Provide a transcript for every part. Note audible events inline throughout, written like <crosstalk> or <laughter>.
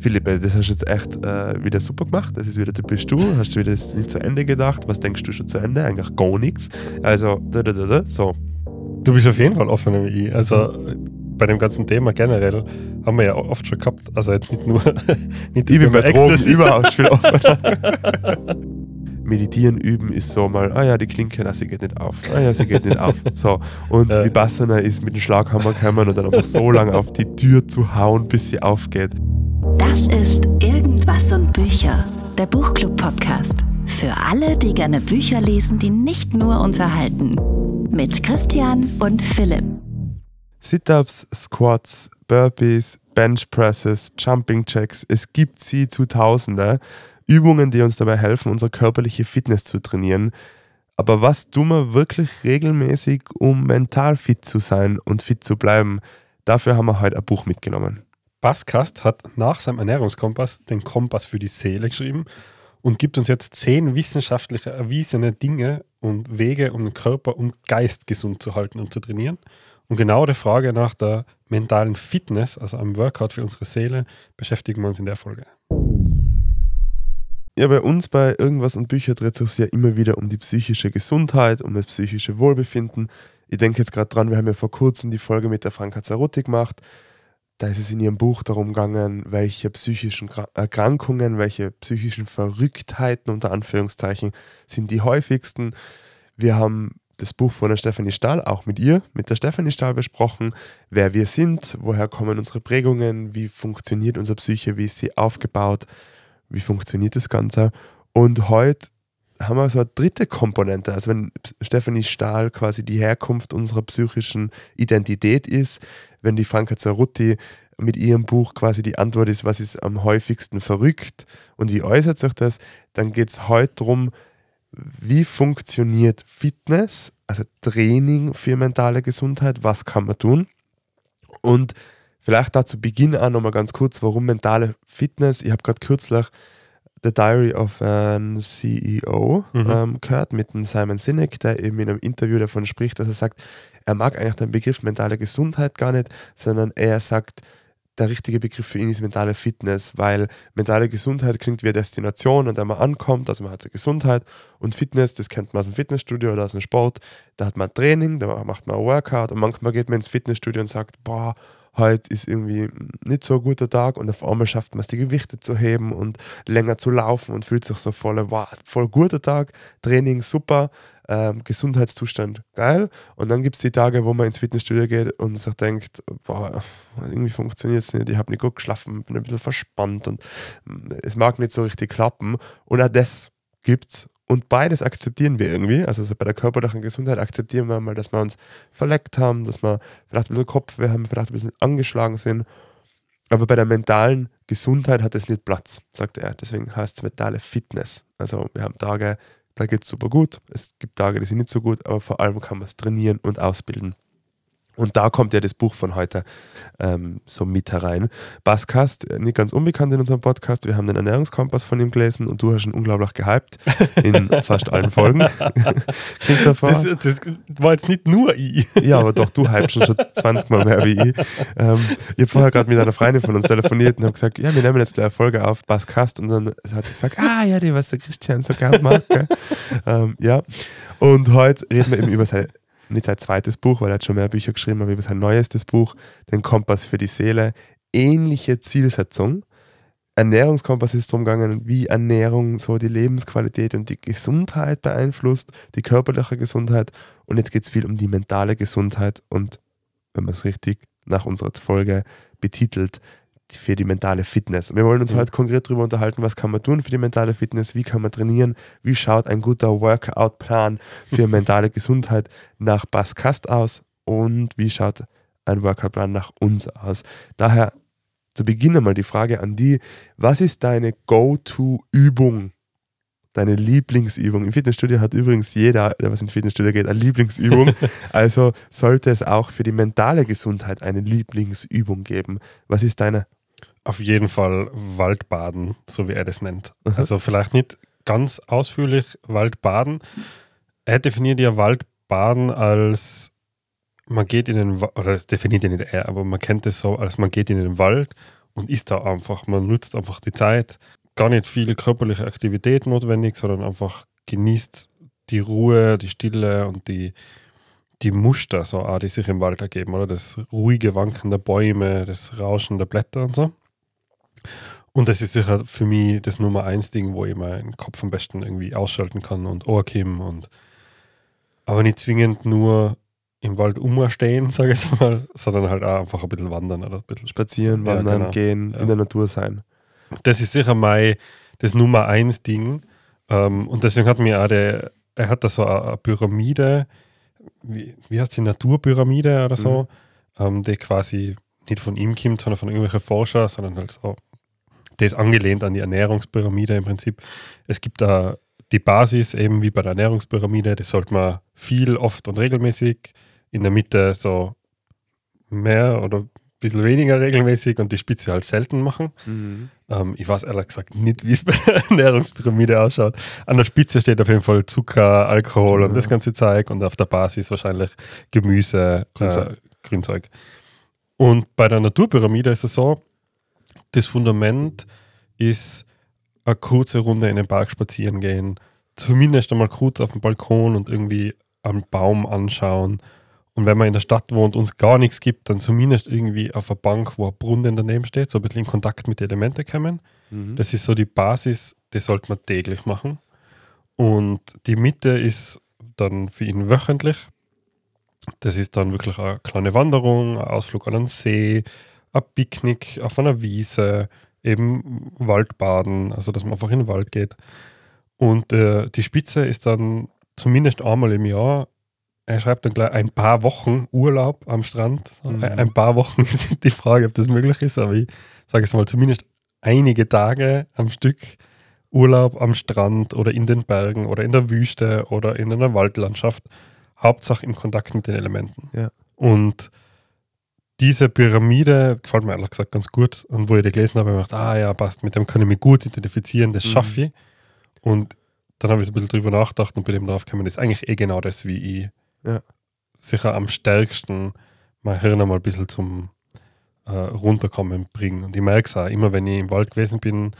Philippe, das hast du jetzt echt äh, wieder super gemacht. Das ist wieder typisch du. Hast du wieder das nicht zu Ende gedacht? Was denkst du schon zu Ende? Eigentlich gar nichts. Also, da, da, da, so. Du bist auf jeden Fall offener wie ich. Also bei dem ganzen Thema generell haben wir ja oft schon gehabt. Also jetzt nicht nur <laughs> nicht ich bin bei Drogen <laughs> überhaupt viel offener. <laughs> Meditieren üben ist so mal, ah ja, die Klinke, na, sie geht nicht auf. Ah ja, sie geht nicht auf. So. Und äh. Vipassana ist mit dem Schlaghammer kommen und dann einfach so lange auf die Tür zu hauen, bis sie aufgeht. Das ist Irgendwas und Bücher, der Buchclub-Podcast. Für alle, die gerne Bücher lesen, die nicht nur unterhalten. Mit Christian und Philipp. Sit-ups, Squats, Burpees, Bench Presses, Jumping Jacks, es gibt sie zu Tausende. Übungen, die uns dabei helfen, unsere körperliche Fitness zu trainieren. Aber was tun wir wirklich regelmäßig, um mental fit zu sein und fit zu bleiben? Dafür haben wir heute ein Buch mitgenommen. Baskast hat nach seinem Ernährungskompass den Kompass für die Seele geschrieben und gibt uns jetzt zehn wissenschaftlich erwiesene Dinge und Wege, um den Körper und Geist gesund zu halten und zu trainieren. Und genau der Frage nach der mentalen Fitness, also einem Workout für unsere Seele, beschäftigen wir uns in der Folge. Ja, bei uns bei Irgendwas und Bücher dreht es ja immer wieder um die psychische Gesundheit, um das psychische Wohlbefinden. Ich denke jetzt gerade dran, wir haben ja vor kurzem die Folge mit der Franka Zarotti gemacht da ist es in ihrem Buch darum gegangen, welche psychischen Erkrankungen, welche psychischen Verrücktheiten unter Anführungszeichen sind die häufigsten. Wir haben das Buch von der Stephanie Stahl auch mit ihr, mit der Stephanie Stahl besprochen, wer wir sind, woher kommen unsere Prägungen, wie funktioniert unsere Psyche, wie ist sie aufgebaut, wie funktioniert das Ganze. Und heute haben wir so eine dritte Komponente. Also wenn Stephanie Stahl quasi die Herkunft unserer psychischen Identität ist, wenn die Franka Zarutti mit ihrem Buch quasi die Antwort ist, was ist am häufigsten verrückt und wie äußert sich das, dann geht es heute darum, wie funktioniert Fitness, also Training für mentale Gesundheit, was kann man tun und vielleicht da zu Beginn auch nochmal ganz kurz, warum mentale Fitness, ich habe gerade kürzlich The Diary of an CEO mhm. ähm, gehört mit dem Simon Sinek, der eben in einem Interview davon spricht, dass er sagt, er mag eigentlich den Begriff mentale Gesundheit gar nicht, sondern er sagt, der richtige Begriff für ihn ist mentale Fitness, weil mentale Gesundheit klingt wie eine Destination, an der man ankommt, also man hat eine Gesundheit und Fitness, das kennt man aus dem Fitnessstudio oder aus dem Sport, da hat man Training, da macht man ein Workout und manchmal geht man ins Fitnessstudio und sagt, boah, heute ist irgendwie nicht so ein guter Tag und auf einmal schafft man es, die Gewichte zu heben und länger zu laufen und fühlt sich so voll, wow, voll guter Tag, Training super, ähm, Gesundheitszustand geil. Und dann gibt es die Tage, wo man ins Fitnessstudio geht und sich denkt, boah, irgendwie funktioniert es nicht, ich habe nicht gut geschlafen, bin ein bisschen verspannt und mm, es mag nicht so richtig klappen. Und auch das gibt's und beides akzeptieren wir irgendwie. Also, also bei der körperlichen Gesundheit akzeptieren wir mal, dass wir uns verleckt haben, dass wir vielleicht ein bisschen Kopfweh haben, vielleicht ein bisschen angeschlagen sind. Aber bei der mentalen Gesundheit hat es nicht Platz, sagt er. Deswegen heißt es mentale Fitness. Also wir haben Tage, da geht es super gut. Es gibt Tage, die sind nicht so gut, aber vor allem kann man es trainieren und ausbilden. Und da kommt ja das Buch von heute ähm, so mit herein. Baskast, nicht ganz unbekannt in unserem Podcast. Wir haben den Ernährungskompass von ihm gelesen und du hast ihn unglaublich gehypt in <laughs> fast allen Folgen. <laughs> das, das, war jetzt nicht nur ich. ja, aber doch, du hypst schon 20 Mal mehr wie ich. Ähm, ich habe vorher gerade mit einer Freundin von uns telefoniert und habe gesagt, ja, wir nehmen jetzt eine Folge auf Baskast und dann hat sie gesagt, ah ja, die, was der Christian so gern mag. Ähm, ja, und heute reden wir eben über seine nicht sein zweites Buch, weil er hat schon mehr Bücher geschrieben, aber über sein neuestes Buch, den Kompass für die Seele. Ähnliche Zielsetzung. Ernährungskompass ist darum gegangen, wie Ernährung so die Lebensqualität und die Gesundheit beeinflusst, die körperliche Gesundheit. Und jetzt geht es viel um die mentale Gesundheit und, wenn man es richtig nach unserer Folge betitelt, für die mentale Fitness. wir wollen uns mhm. heute konkret darüber unterhalten, was kann man tun für die mentale Fitness, wie kann man trainieren, wie schaut ein guter Workout-Plan für <laughs> mentale Gesundheit nach Baskast aus und wie schaut ein Workout-Plan nach uns aus. Daher zu Beginn einmal die Frage an die, was ist deine Go-To-Übung? Deine Lieblingsübung. Im Fitnessstudio hat übrigens jeder, der was ins Fitnessstudio geht, eine Lieblingsübung. <laughs> also sollte es auch für die mentale Gesundheit eine Lieblingsübung geben. Was ist deine? Auf jeden Fall Waldbaden, so wie er das nennt. Mhm. Also vielleicht nicht ganz ausführlich Waldbaden. Er definiert ja Waldbaden als man geht in den Wald, oder das definiert ja nicht er, aber man kennt es so, als man geht in den Wald und ist da einfach. Man nutzt einfach die Zeit. Gar nicht viel körperliche Aktivität notwendig, sondern einfach genießt die Ruhe, die Stille und die, die Muster, so, auch, die sich im Wald ergeben, oder? Das ruhige Wanken der Bäume, das Rauschen der Blätter und so. Und das ist sicher für mich das Nummer eins Ding, wo ich meinen Kopf am besten irgendwie ausschalten kann und Ohrkim und aber nicht zwingend nur im Wald umstehen, <laughs> sage ich mal, sondern halt auch einfach ein bisschen wandern oder ein bisschen Spazieren, Ja, wandern, genau. gehen, Ja. in der Natur sein. das ist sicher mein das Nummer eins Ding. Ähm, und deswegen hat mir auch der, er hat da so eine, Pyramide, wie, wie heißt die Naturpyramide oder so, ähm, die quasi nicht von ihm kommt, sondern von irgendwelchen Forschern, sondern halt so, die ist angelehnt an die Ernährungspyramide im Prinzip. Es gibt da die Basis, eben wie bei der Ernährungspyramide, das sollte man viel, oft und regelmäßig, in der Mitte so mehr oder ein bisschen weniger regelmäßig und die Spitze halt selten machen. Mhm. Ähm, ich weiß ehrlich gesagt nicht, <laughs> wie es bei der Ernährungspyramide ausschaut. An der Spitze steht auf jeden Fall Zucker, Alkohol und Ja. das ganze Zeug und auf der Basis wahrscheinlich Gemüse, Grünzeug. Äh, Grünzeug. Und bei der Naturpyramide ist es so, das Fundament ist eine kurze Runde in den Park spazieren gehen, zumindest einmal kurz auf dem Balkon und irgendwie einen Baum anschauen. Und wenn man in der Stadt wohnt und es gar nichts gibt, dann zumindest irgendwie auf einer Bank, wo ein Brunnen daneben steht, so ein bisschen in Kontakt mit den Elementen kommen. Mhm. Das ist so die Basis, die sollte man täglich machen. Und die Mitte ist dann für ihn wöchentlich. Das ist dann wirklich eine kleine Wanderung, ein Ausflug an einen See, ein Picknick auf einer Wiese, eben Waldbaden, also dass man einfach in den Wald geht. Und äh, die Spitze ist dann zumindest einmal im Jahr. Er schreibt dann gleich ein paar Wochen Urlaub am Strand. Mhm. Ein paar Wochen <laughs> ist die Frage, ob das möglich ist, aber ich sage es mal, zumindest einige Tage am Stück Urlaub am Strand oder in den Bergen oder in der Wüste oder in einer Waldlandschaft. Hauptsache im Kontakt mit den Elementen. Ja. Und diese Pyramide gefällt mir ehrlich gesagt ganz gut. Und wo ich die gelesen habe, habe ich gedacht, ah ja, passt, mit dem kann ich mich gut identifizieren, das Mhm. schaffe ich. Und dann habe ich so ein bisschen drüber nachgedacht und bin eben drauf gekommen, das ist eigentlich eh genau das, wie ich Ja. sicher am stärksten mein Hirn einmal ein bisschen zum äh, Runterkommen bringen. Und ich merke es auch, immer wenn ich im Wald gewesen bin,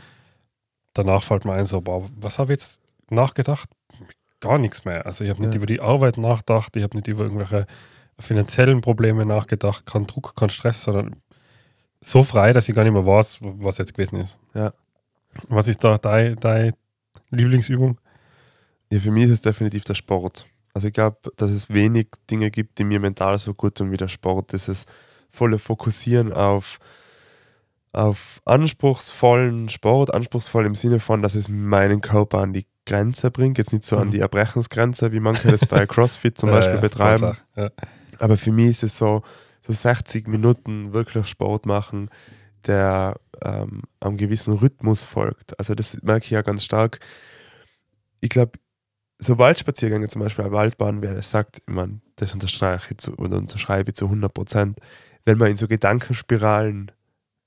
danach fällt mir ein, so, boah, was habe ich jetzt nachgedacht? Gar nichts mehr. Also ich habe nicht Ja. über die Arbeit nachgedacht, ich habe nicht über irgendwelche finanziellen Probleme nachgedacht, kein Druck, kein Stress, sondern so frei, dass ich gar nicht mehr weiß, was jetzt gewesen ist. Ja. Was ist da deine dein Lieblingsübung? Ja, für mich ist es definitiv der Sport. Also ich glaube, dass es wenig Dinge gibt, die mir mental so gut tun wie der Sport. Dieses volle Fokussieren auf, auf anspruchsvollen Sport, anspruchsvoll im Sinne von, dass es meinen Körper an die Grenze bringt, jetzt nicht so an Mhm. die Erbrechensgrenze, wie manche das bei <laughs> CrossFit zum Ja, Beispiel ja, betreiben. Vollsache, Ja. Aber für mich ist es so, so 60 Minuten wirklich Sport machen, der ähm, einem gewissen Rhythmus folgt. Also das merke ich ja ganz stark. Ich glaube, so Waldspaziergänge zum Beispiel, eine Waldbahn, wer das sagt, ich meine, das unterstreiche ich zu, oder unterschreibe ich zu 100 Prozent, wenn man in so Gedankenspiralen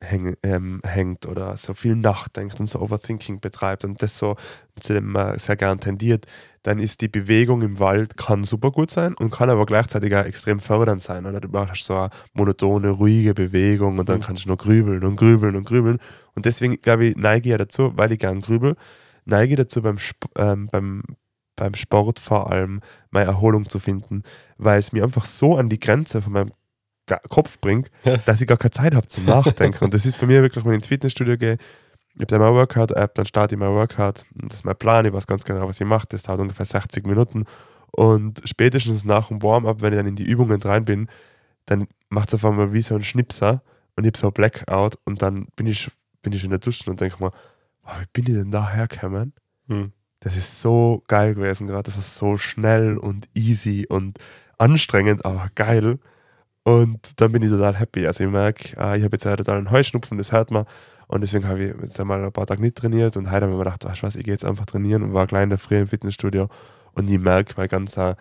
häng, ähm, hängt oder so viel nachdenkt und so Overthinking betreibt und das so, zu dem man sehr gern tendiert, dann ist die Bewegung im Wald kann super gut sein und kann aber gleichzeitig auch extrem fördernd sein. Oder du machst so eine monotone, ruhige Bewegung und dann Mhm. kannst du nur grübeln und grübeln und grübeln. Und deswegen, glaube ich, neige ich ja dazu, weil ich gern grübel, neige ich dazu beim, Sp ähm, beim, beim Sport vor allem meine Erholung zu finden, weil es mir einfach so an die Grenze von meinem Kopf bringt, dass ich gar keine Zeit habe zum Nachdenken. und das ist bei mir wirklich, wenn ich ins Fitnessstudio gehe, ich habe dann meine Workout-App, dann starte ich mein Workout. Und das ist mein Plan, ich weiß ganz genau, was ich mache. Das dauert ungefähr 60 Minuten. Und spätestens nach dem Warm-up, wenn ich dann in die Übungen rein bin, dann macht es auf einmal wie so ein Schnipser und ich habe so ein Blackout und dann bin ich, bin ich in der Dusche und denke mir, wow, wie bin ich denn da hergekommen? Hm. Das ist so geil gewesen gerade. Das war so schnell und easy und anstrengend, aber geil. Und dann bin ich total happy. Also ich merke, ah, ich habe jetzt ja total einen Heuschnupfen, das hört man. Und deswegen habe ich jetzt einmal ein paar Tage nicht trainiert und heute habe ich mir gedacht, weißt du was, ich gehe jetzt einfach trainieren und war gleich in der Früh im Fitnessstudio und ich merke mein ganzer,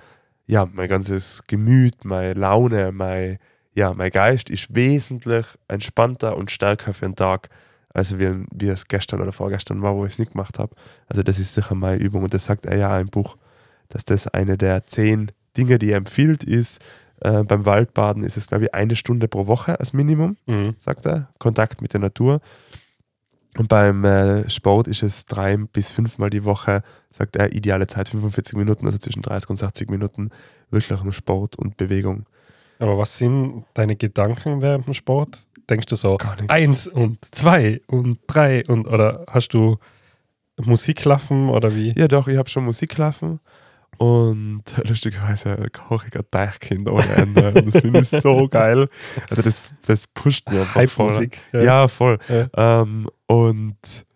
ja, mein ganzes Gemüt, meine Laune, mein, ja, mein Geist ist wesentlich entspannter und stärker für den Tag, als wie, wie es gestern oder vorgestern war, wo ich es nicht gemacht habe. Also das ist sicher meine Übung und das sagt er ja im Buch, dass das eine der zehn Dinge, die er empfiehlt, ist, Äh, beim Waldbaden ist es, glaube ich, eine Stunde pro Woche als Minimum, Mhm. sagt er. Kontakt mit der Natur. Und beim äh, Sport ist es drei bis fünfmal die Woche, sagt er, ideale Zeit 45 Minuten, also zwischen 30 und 60 Minuten, wirklich nur Sport und Bewegung. Aber was sind deine Gedanken während dem Sport? Denkst du so eins und zwei und drei und oder hast du Musiklaffen oder wie? Ja, doch, ich habe schon Musik laufen und <laughs> lustigerweise koche ich ein Deichkind ohne Ende. Und das finde ich so <laughs> geil. Also, das, das pusht mir einfach voll. Hype-Musik. Ja, voll. Ja. Ähm, und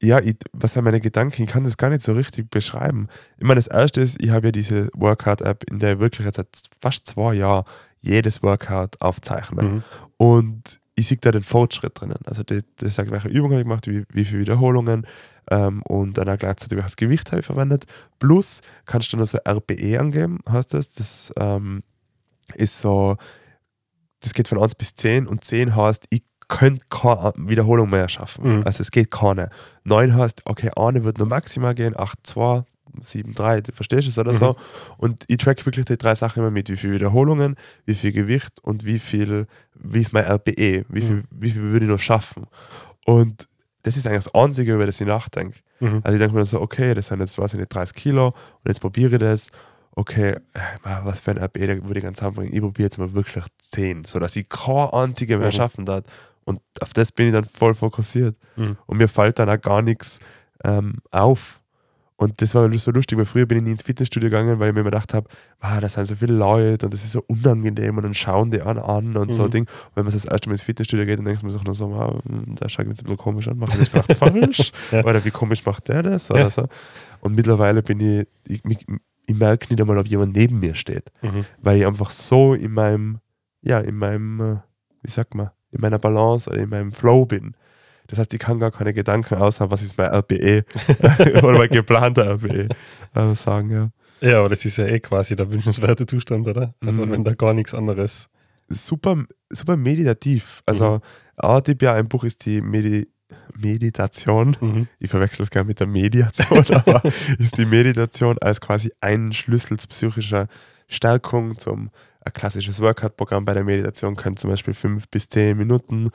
ja, ich, was sind meine Gedanken? Ich kann das gar nicht so richtig beschreiben. Ich meine, das erste ist, ich habe ja diese Workout-App, in der ich wirklich jetzt seit fast zwei Jahren jedes Workout aufzeichne. Mhm. Und ich sehe da den Fortschritt drinnen. Also das, das sagt, welche Übungen habe ich gemacht, wie, wie viele Wiederholungen ähm, und dann auch gleichzeitig welches Gewicht habe ich verwendet. Plus kannst du dann so RPE angeben, heißt das. Das ähm, ist so, das geht von 1 bis 10 und 10 heißt, ich könnte keine Wiederholung mehr schaffen. Mhm. Also es geht keine. 9 heißt, okay, eine wird nur maximal gehen, 8, 2, 7, 3, du verstehst es oder Mhm. so. Und ich track wirklich die drei Sachen immer mit, wie viele Wiederholungen, wie viel Gewicht und wie viel, wie ist mein RPE, wie viel, Mhm. wie viel würde ich noch schaffen. Und das ist eigentlich das Einzige, über das ich nachdenke. Mhm. Also ich denke mir so, okay, das sind jetzt, weiß ich nicht, 30 Kilo und jetzt probiere ich das. Okay, äh, was für ein RP, da würde ich ganz anbringen. Ich probiere jetzt mal wirklich 10, sodass ich keine einzige mehr Mhm. schaffen darf. Und auf das bin ich dann voll fokussiert. Mhm. Und mir fällt dann auch gar nichts ähm, auf. Und das war so lustig, weil früher bin ich nie ins Fitnessstudio gegangen, weil ich mir immer gedacht habe, ah, da sind so viele Leute und das ist so unangenehm und dann schauen die an, an und so Mhm. Ding. Und wenn man so das erste Mal ins Fitnessstudio geht, dann denkt man sich noch so, hm, da schaut jetzt ein bisschen komisch an, macht das vielleicht <laughs> falsch? Ja. Oder wie komisch macht der das? Oder Ja. so. Und mittlerweile bin ich, ich, ich, ich merke nicht einmal, ob jemand neben mir steht, Mhm. weil ich einfach so in meinem, ja, in meinem, äh, wie sagt man, in meiner Balance oder in meinem Flow bin. Das heißt, ich kann gar keine Gedanken außer, was ist mein RPE <laughs> oder mein geplanter RPE äh, sagen, ja. Ja, aber das ist ja eh quasi der wünschenswerte Zustand, oder? Also Mhm. wenn da gar nichts anderes. Super, super meditativ. Also, Mhm. ein Tipp ja, ein Buch ist die Medi Meditation. Mhm. Ich verwechsel es gerne mit der Mediation, <laughs> aber ist die Meditation als quasi ein Schlüssel zu psychischer Stärkung zum ein klassisches Workout-Programm bei der Meditation könnte zum Beispiel fünf bis zehn Minuten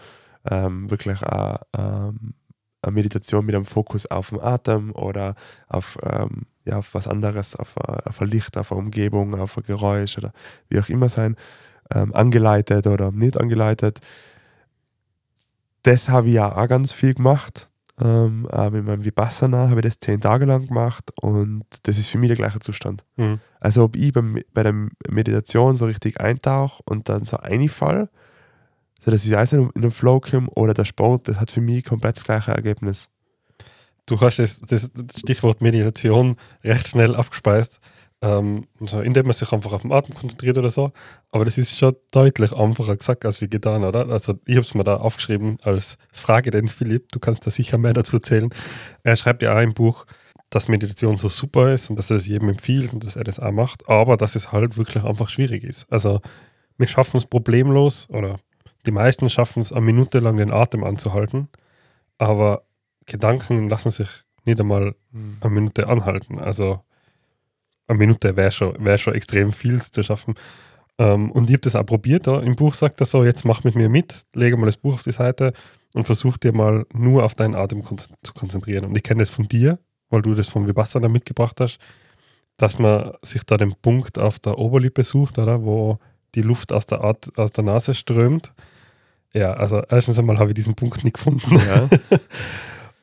ähm, wirklich eine, ähm, eine Meditation mit einem Fokus auf den Atem oder auf, ähm, ja, auf was anderes, auf, ein- auf ein Licht, auf eine Umgebung, auf ein Geräusch oder wie auch immer sein, ähm, angeleitet oder nicht angeleitet. Das habe ich ja auch ganz viel gemacht. Ähm, auch mit meinem Vipassana habe ich das zehn Tage lang gemacht und das ist für mich der gleiche Zustand. Mhm. Also ob ich beim, bei der Meditation so richtig eintauche und dann so einfall, so dass ich also in den Flow komme oder der Sport, das hat für mich komplett das gleiche Ergebnis. Du hast das, das Stichwort Meditation recht schnell abgespeist, ähm, so, indem man sich einfach auf den Atem konzentriert oder so. Aber das ist schon deutlich einfacher gesagt als wie getan, oder? Also ich habe es mir da aufgeschrieben als Frage den Philipp. Du kannst da sicher mehr dazu erzählen. Er schreibt ja auch im Buch, dass Meditation so super ist und dass er es jedem empfiehlt und dass er das auch macht, aber dass es halt wirklich einfach schwierig ist. Also wir schaffen es problemlos oder die meisten schaffen es, eine Minute lang den Atem anzuhalten, aber Gedanken lassen sich nicht einmal eine Minute anhalten. Also eine Minute wäre schon, wär schon extrem viel zu schaffen. Ähm, und ich habe das auch probiert. Da. Im Buch sagt er so, jetzt mach mit mir mit, lege mal das Buch auf die Seite und versuch dir mal nur auf deinen Atem kon zu konzentrieren. Und ich kenne das von dir, weil du das vom Vipassana mitgebracht hast, dass man sich da den Punkt auf der Oberlippe sucht, oder, wo die Luft aus der, At aus der Nase strömt. Ja, also erstens einmal habe ich diesen Punkt nicht gefunden. Ja. <laughs>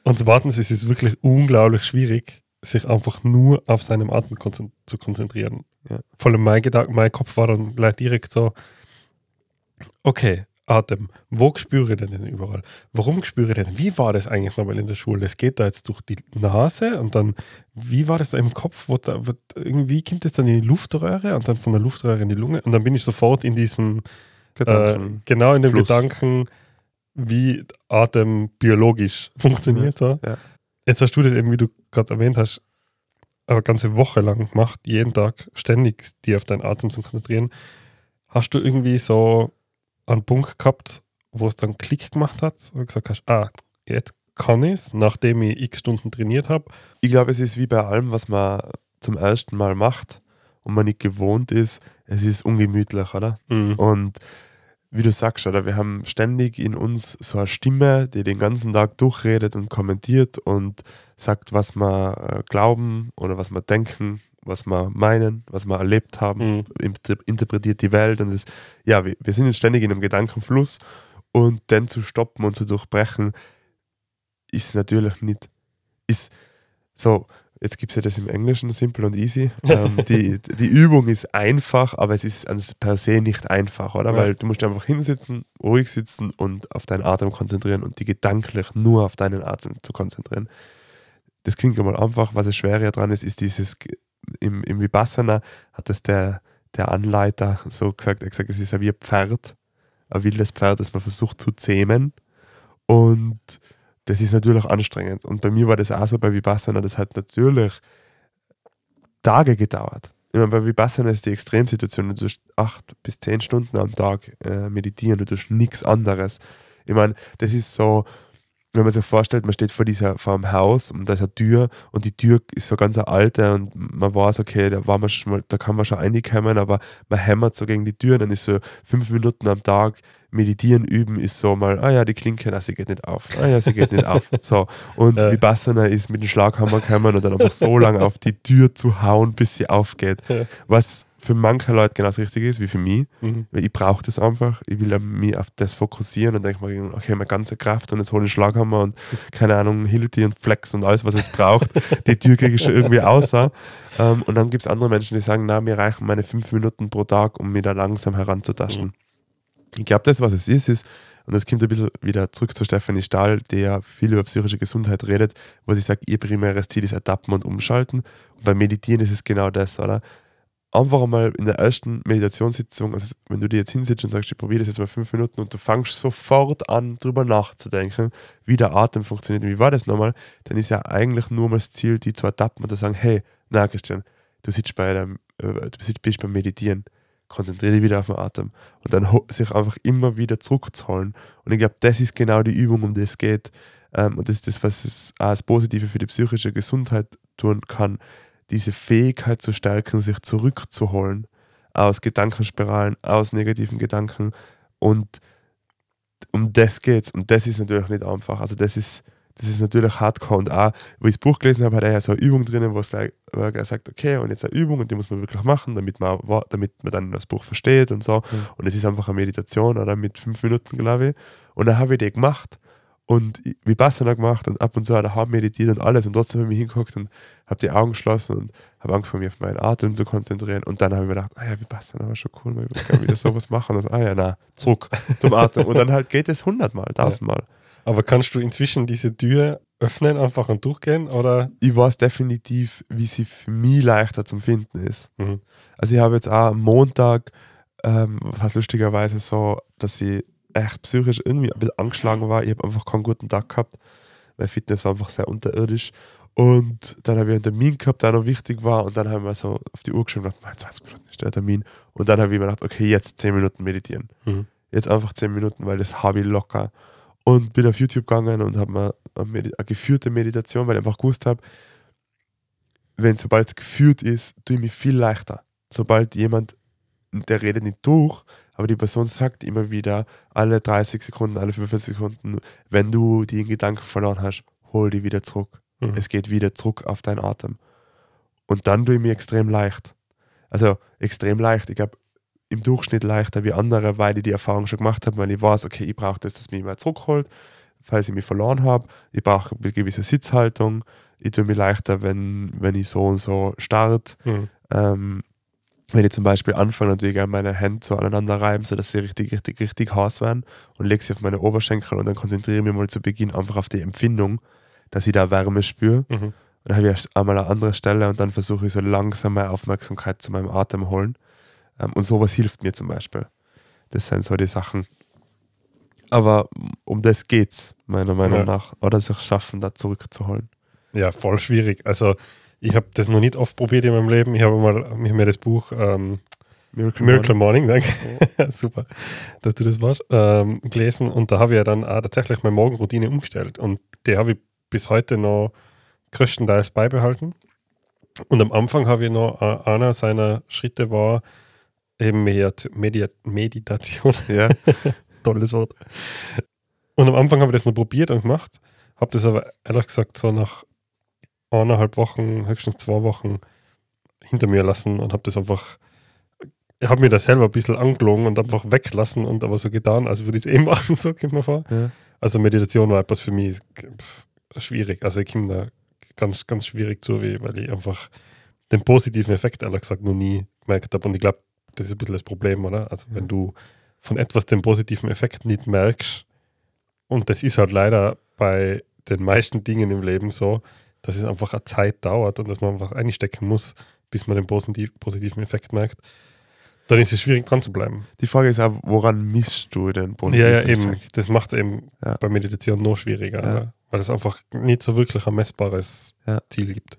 Und zweitens ist es wirklich unglaublich schwierig, sich einfach nur auf seinem Atem zu konzentrieren. Ja. Vor allem mein, Gedanke, mein Kopf war dann gleich direkt so, okay, Atem, wo spüre ich den denn überall? Warum spüre ich den? Wie war das eigentlich nochmal in der Schule? Das geht da jetzt durch die Nase und dann, wie war das da im Kopf? Wo da, wo, irgendwie kommt es dann in die Luftröhre und dann von der Luftröhre in die Lunge und dann bin ich sofort in diesem äh, Gedanken. genau in dem Fluss. Gedanken, wie Atem biologisch <laughs> funktioniert. So. Ja. Jetzt hast du das eben, wie du gerade erwähnt hast, eine ganze Woche lang gemacht, jeden Tag ständig dir auf deinen Atem zu konzentrieren. Hast du irgendwie so einen Punkt gehabt, wo es dann Klick gemacht hat und gesagt hast, ah, jetzt kann ich es, nachdem ich x Stunden trainiert habe. Ich glaube, es ist wie bei allem, was man zum ersten Mal macht und man nicht gewohnt ist, es ist ungemütlich, oder? Mhm. Und wie du sagst, oder wir haben ständig in uns so eine Stimme, die den ganzen Tag durchredet und kommentiert und sagt, was wir äh, glauben oder was wir denken, was wir meinen, was wir erlebt haben, Mhm. inter interpretiert die Welt und das, ja, wir, wir sind jetzt ständig in einem Gedankenfluss und den zu stoppen und zu durchbrechen, ist natürlich nicht, ist so, jetzt gibt es ja das im Englischen, simple und easy. <laughs> Ähm, die, die Übung ist einfach, aber es ist ans per se nicht einfach, oder? Ja. Weil du musst einfach hinsitzen, ruhig sitzen und auf deinen Atem konzentrieren und die gedanklich nur auf deinen Atem zu konzentrieren. Das klingt einmal einfach, was das Schwere dran ist, ist dieses, im, im Vipassana hat das der, der Anleiter so gesagt, er gesagt, es ist ja wie ein Pferd, ein wildes Pferd, das man versucht zu zähmen und das ist natürlich anstrengend. Und bei mir war das auch so bei Vipassana, das hat natürlich Tage gedauert. Ich meine, bei Vipassana ist die Extremsituation, du tust acht bis zehn Stunden am Tag äh, meditieren, du tust nichts anderes. Ich meine, das ist so, wenn man sich vorstellt, man steht vor, dieser, vor einem Haus und da ist eine Tür und die Tür ist so ganz eine alte und man weiß, okay, da, war man schon mal, da kann man schon reinkommen, aber man hämmert so gegen die Tür, dann ist so fünf Minuten am Tag meditieren üben, ist so mal, ah ja, die Klinke, na, sie geht nicht auf, ah ja, sie geht nicht auf. <laughs> So. Und Ja. Vipassana ist mit dem Schlaghammer kommen und dann einfach so lange auf die Tür zu hauen, bis sie aufgeht. Was für manche Leute genauso richtig ist wie für mich. Mhm. Weil ich brauche das einfach. Ich will mich auf das fokussieren und denke mir, okay, meine ganze Kraft und jetzt hole ich einen Schlaghammer und keine Ahnung, Hilti und Flex und alles, was es braucht. <laughs> Die Tür kriege ich schon irgendwie außer. Ähm, und dann gibt es andere Menschen, die sagen, na, mir reichen meine fünf Minuten pro Tag, um mich da langsam heranzutasten. Ich glaube, das, was es ist, ist, und das kommt ein bisschen wieder zurück zu Stephanie Stahl, der viel über psychische Gesundheit redet, wo sie sagt, ihr primäres Ziel ist Adapten und Umschalten. Und beim Meditieren ist es genau das, oder? Einfach einmal in der ersten Meditationssitzung, also wenn du dir jetzt hinsitzt und sagst, ich probiere das jetzt mal fünf Minuten und du fängst sofort an, drüber nachzudenken, wie der Atem funktioniert und wie war das nochmal, dann ist ja eigentlich nur mal das Ziel, die zu adapten und zu sagen, hey, na Christian, du sitzt bei deinem, äh, du bist beim Meditieren, konzentriere dich wieder auf den Atem und dann sich einfach immer wieder zurückzuholen. Und ich glaube, das ist genau die Übung, um die es geht. Ähm, und das ist das, was es als Positive für die psychische Gesundheit tun kann, diese Fähigkeit zu stärken, sich zurückzuholen aus Gedankenspiralen, aus negativen Gedanken. Und um das geht's. Und das ist natürlich nicht einfach. Also das ist, das ist natürlich hardcore. Und auch, wo ich das Buch gelesen habe, hat er ja so eine Übung drinnen, wo er sagt, okay, und jetzt eine Übung und die muss man wirklich machen, damit man, damit man dann das Buch versteht und so. Und es ist einfach eine Meditation oder mit fünf Minuten, glaube ich. Und dann habe ich die gemacht und ich- Vipassana gemacht und ab und zu daheim meditiert und alles. Und trotzdem habe ich mich hingeguckt und habe die Augen geschlossen und habe angefangen, mich auf meinen Atem zu konzentrieren. Und dann habe ich mir gedacht, ah ja, Vipassana war schon cool, ich würde wieder sowas machen. Und, ah ja, na, zurück zum Atem. Und dann halt geht es hundertmal, tausendmal. Aber kannst du inzwischen diese Tür öffnen einfach und durchgehen? Oder? Ich weiß definitiv, wie sie für mich leichter zum Finden ist. Mhm. Also ich habe jetzt auch am Montag, ähm, fast lustigerweise so, dass ich echt psychisch irgendwie ein bisschen angeschlagen war. Ich habe einfach keinen guten Tag gehabt. Mein Fitness war einfach sehr unterirdisch. Und dann habe ich einen Termin gehabt, der noch wichtig war. Und dann haben wir so auf die Uhr geschrieben, und gedacht, 20 Minuten ist der Termin. Und dann habe ich mir gedacht, okay, jetzt 10 Minuten meditieren. Mhm. Jetzt einfach 10 Minuten, weil das habe ich locker. Und bin auf YouTube gegangen und habe mir eine, Medi- eine geführte Meditation, weil ich einfach gewusst habe, wenn sobald es geführt ist, tue ich mich viel leichter. Sobald jemand, der redet nicht durch, aber die Person sagt immer wieder, alle 30 Sekunden, alle 45 Sekunden, wenn du die in Gedanken verloren hast, hol die wieder zurück. Mhm. Es geht wieder zurück auf deinen Atem. Und dann tue ich mir extrem leicht. Also extrem leicht. Ich glaube, im Durchschnitt leichter wie andere, weil ich die Erfahrung schon gemacht habe, weil ich weiß, okay, ich brauche das, das mich mal zurückholt, falls ich mich verloren habe. Ich brauche eine gewisse Sitzhaltung. Ich tue mir leichter, wenn, wenn ich so und so starte. Mhm. Ähm, wenn ich zum Beispiel anfange, natürlich gerne meine Hände so aneinander reiben, sodass sie richtig, richtig, richtig heiß werden und lege sie auf meine Oberschenkel und dann konzentriere ich mich mal zu Beginn einfach auf die Empfindung, dass ich da Wärme spüre. Mhm. Und dann habe ich einmal eine andere Stelle und dann versuche ich so langsam meine Aufmerksamkeit zu meinem Atem holen. Ähm, und sowas hilft mir zum Beispiel. Das sind so die Sachen. Aber um das geht's, meiner Meinung Ja. nach. Oder sich schaffen, da zurückzuholen. Ja, voll schwierig. Also ich habe das noch nicht oft probiert in meinem Leben. Ich habe mal ich hab mir das Buch ähm, Miracle, Miracle Morning, danke. <laughs> Super, dass du das warst, ähm, gelesen. Und da habe ich ja dann auch tatsächlich meine Morgenroutine umgestellt. Und die habe ich bis heute noch größtenteils beibehalten. Und am Anfang habe ich noch, äh, einer seiner Schritte war eben Mediat Mediat Meditation. <laughs> Ja. Tolles Wort. Und am Anfang habe ich das noch probiert und gemacht, habe das aber ehrlich gesagt so nach eineinhalb Wochen, höchstens zwei Wochen hinter mir lassen und habe das einfach, ich habe mir das selber ein bisschen angelogen und einfach weglassen und aber so getan, als würde <laughs> ich es eh machen, so kommt mir vor. Ja. Also Meditation war etwas für mich schwierig. Also ich komme da ganz, ganz schwierig zu, weil ich einfach den positiven Effekt, ehrlich gesagt, noch nie gemerkt habe. Und ich glaube, das ist ein bisschen das Problem, oder? Also wenn du von etwas den positiven Effekt nicht merkst, und das ist halt leider bei den meisten Dingen im Leben so, dass es einfach eine Zeit dauert und dass man einfach einstecken muss, bis man den positiv, positiven Effekt merkt, dann ist es schwierig dran zu bleiben. Die Frage ist auch, woran misst du den Ja, positiven ja, eben. Effekt? Das macht es eben Ja. bei Meditation noch schwieriger, Ja. oder? weil es einfach nicht so wirklich ein messbares Ja. Ziel gibt.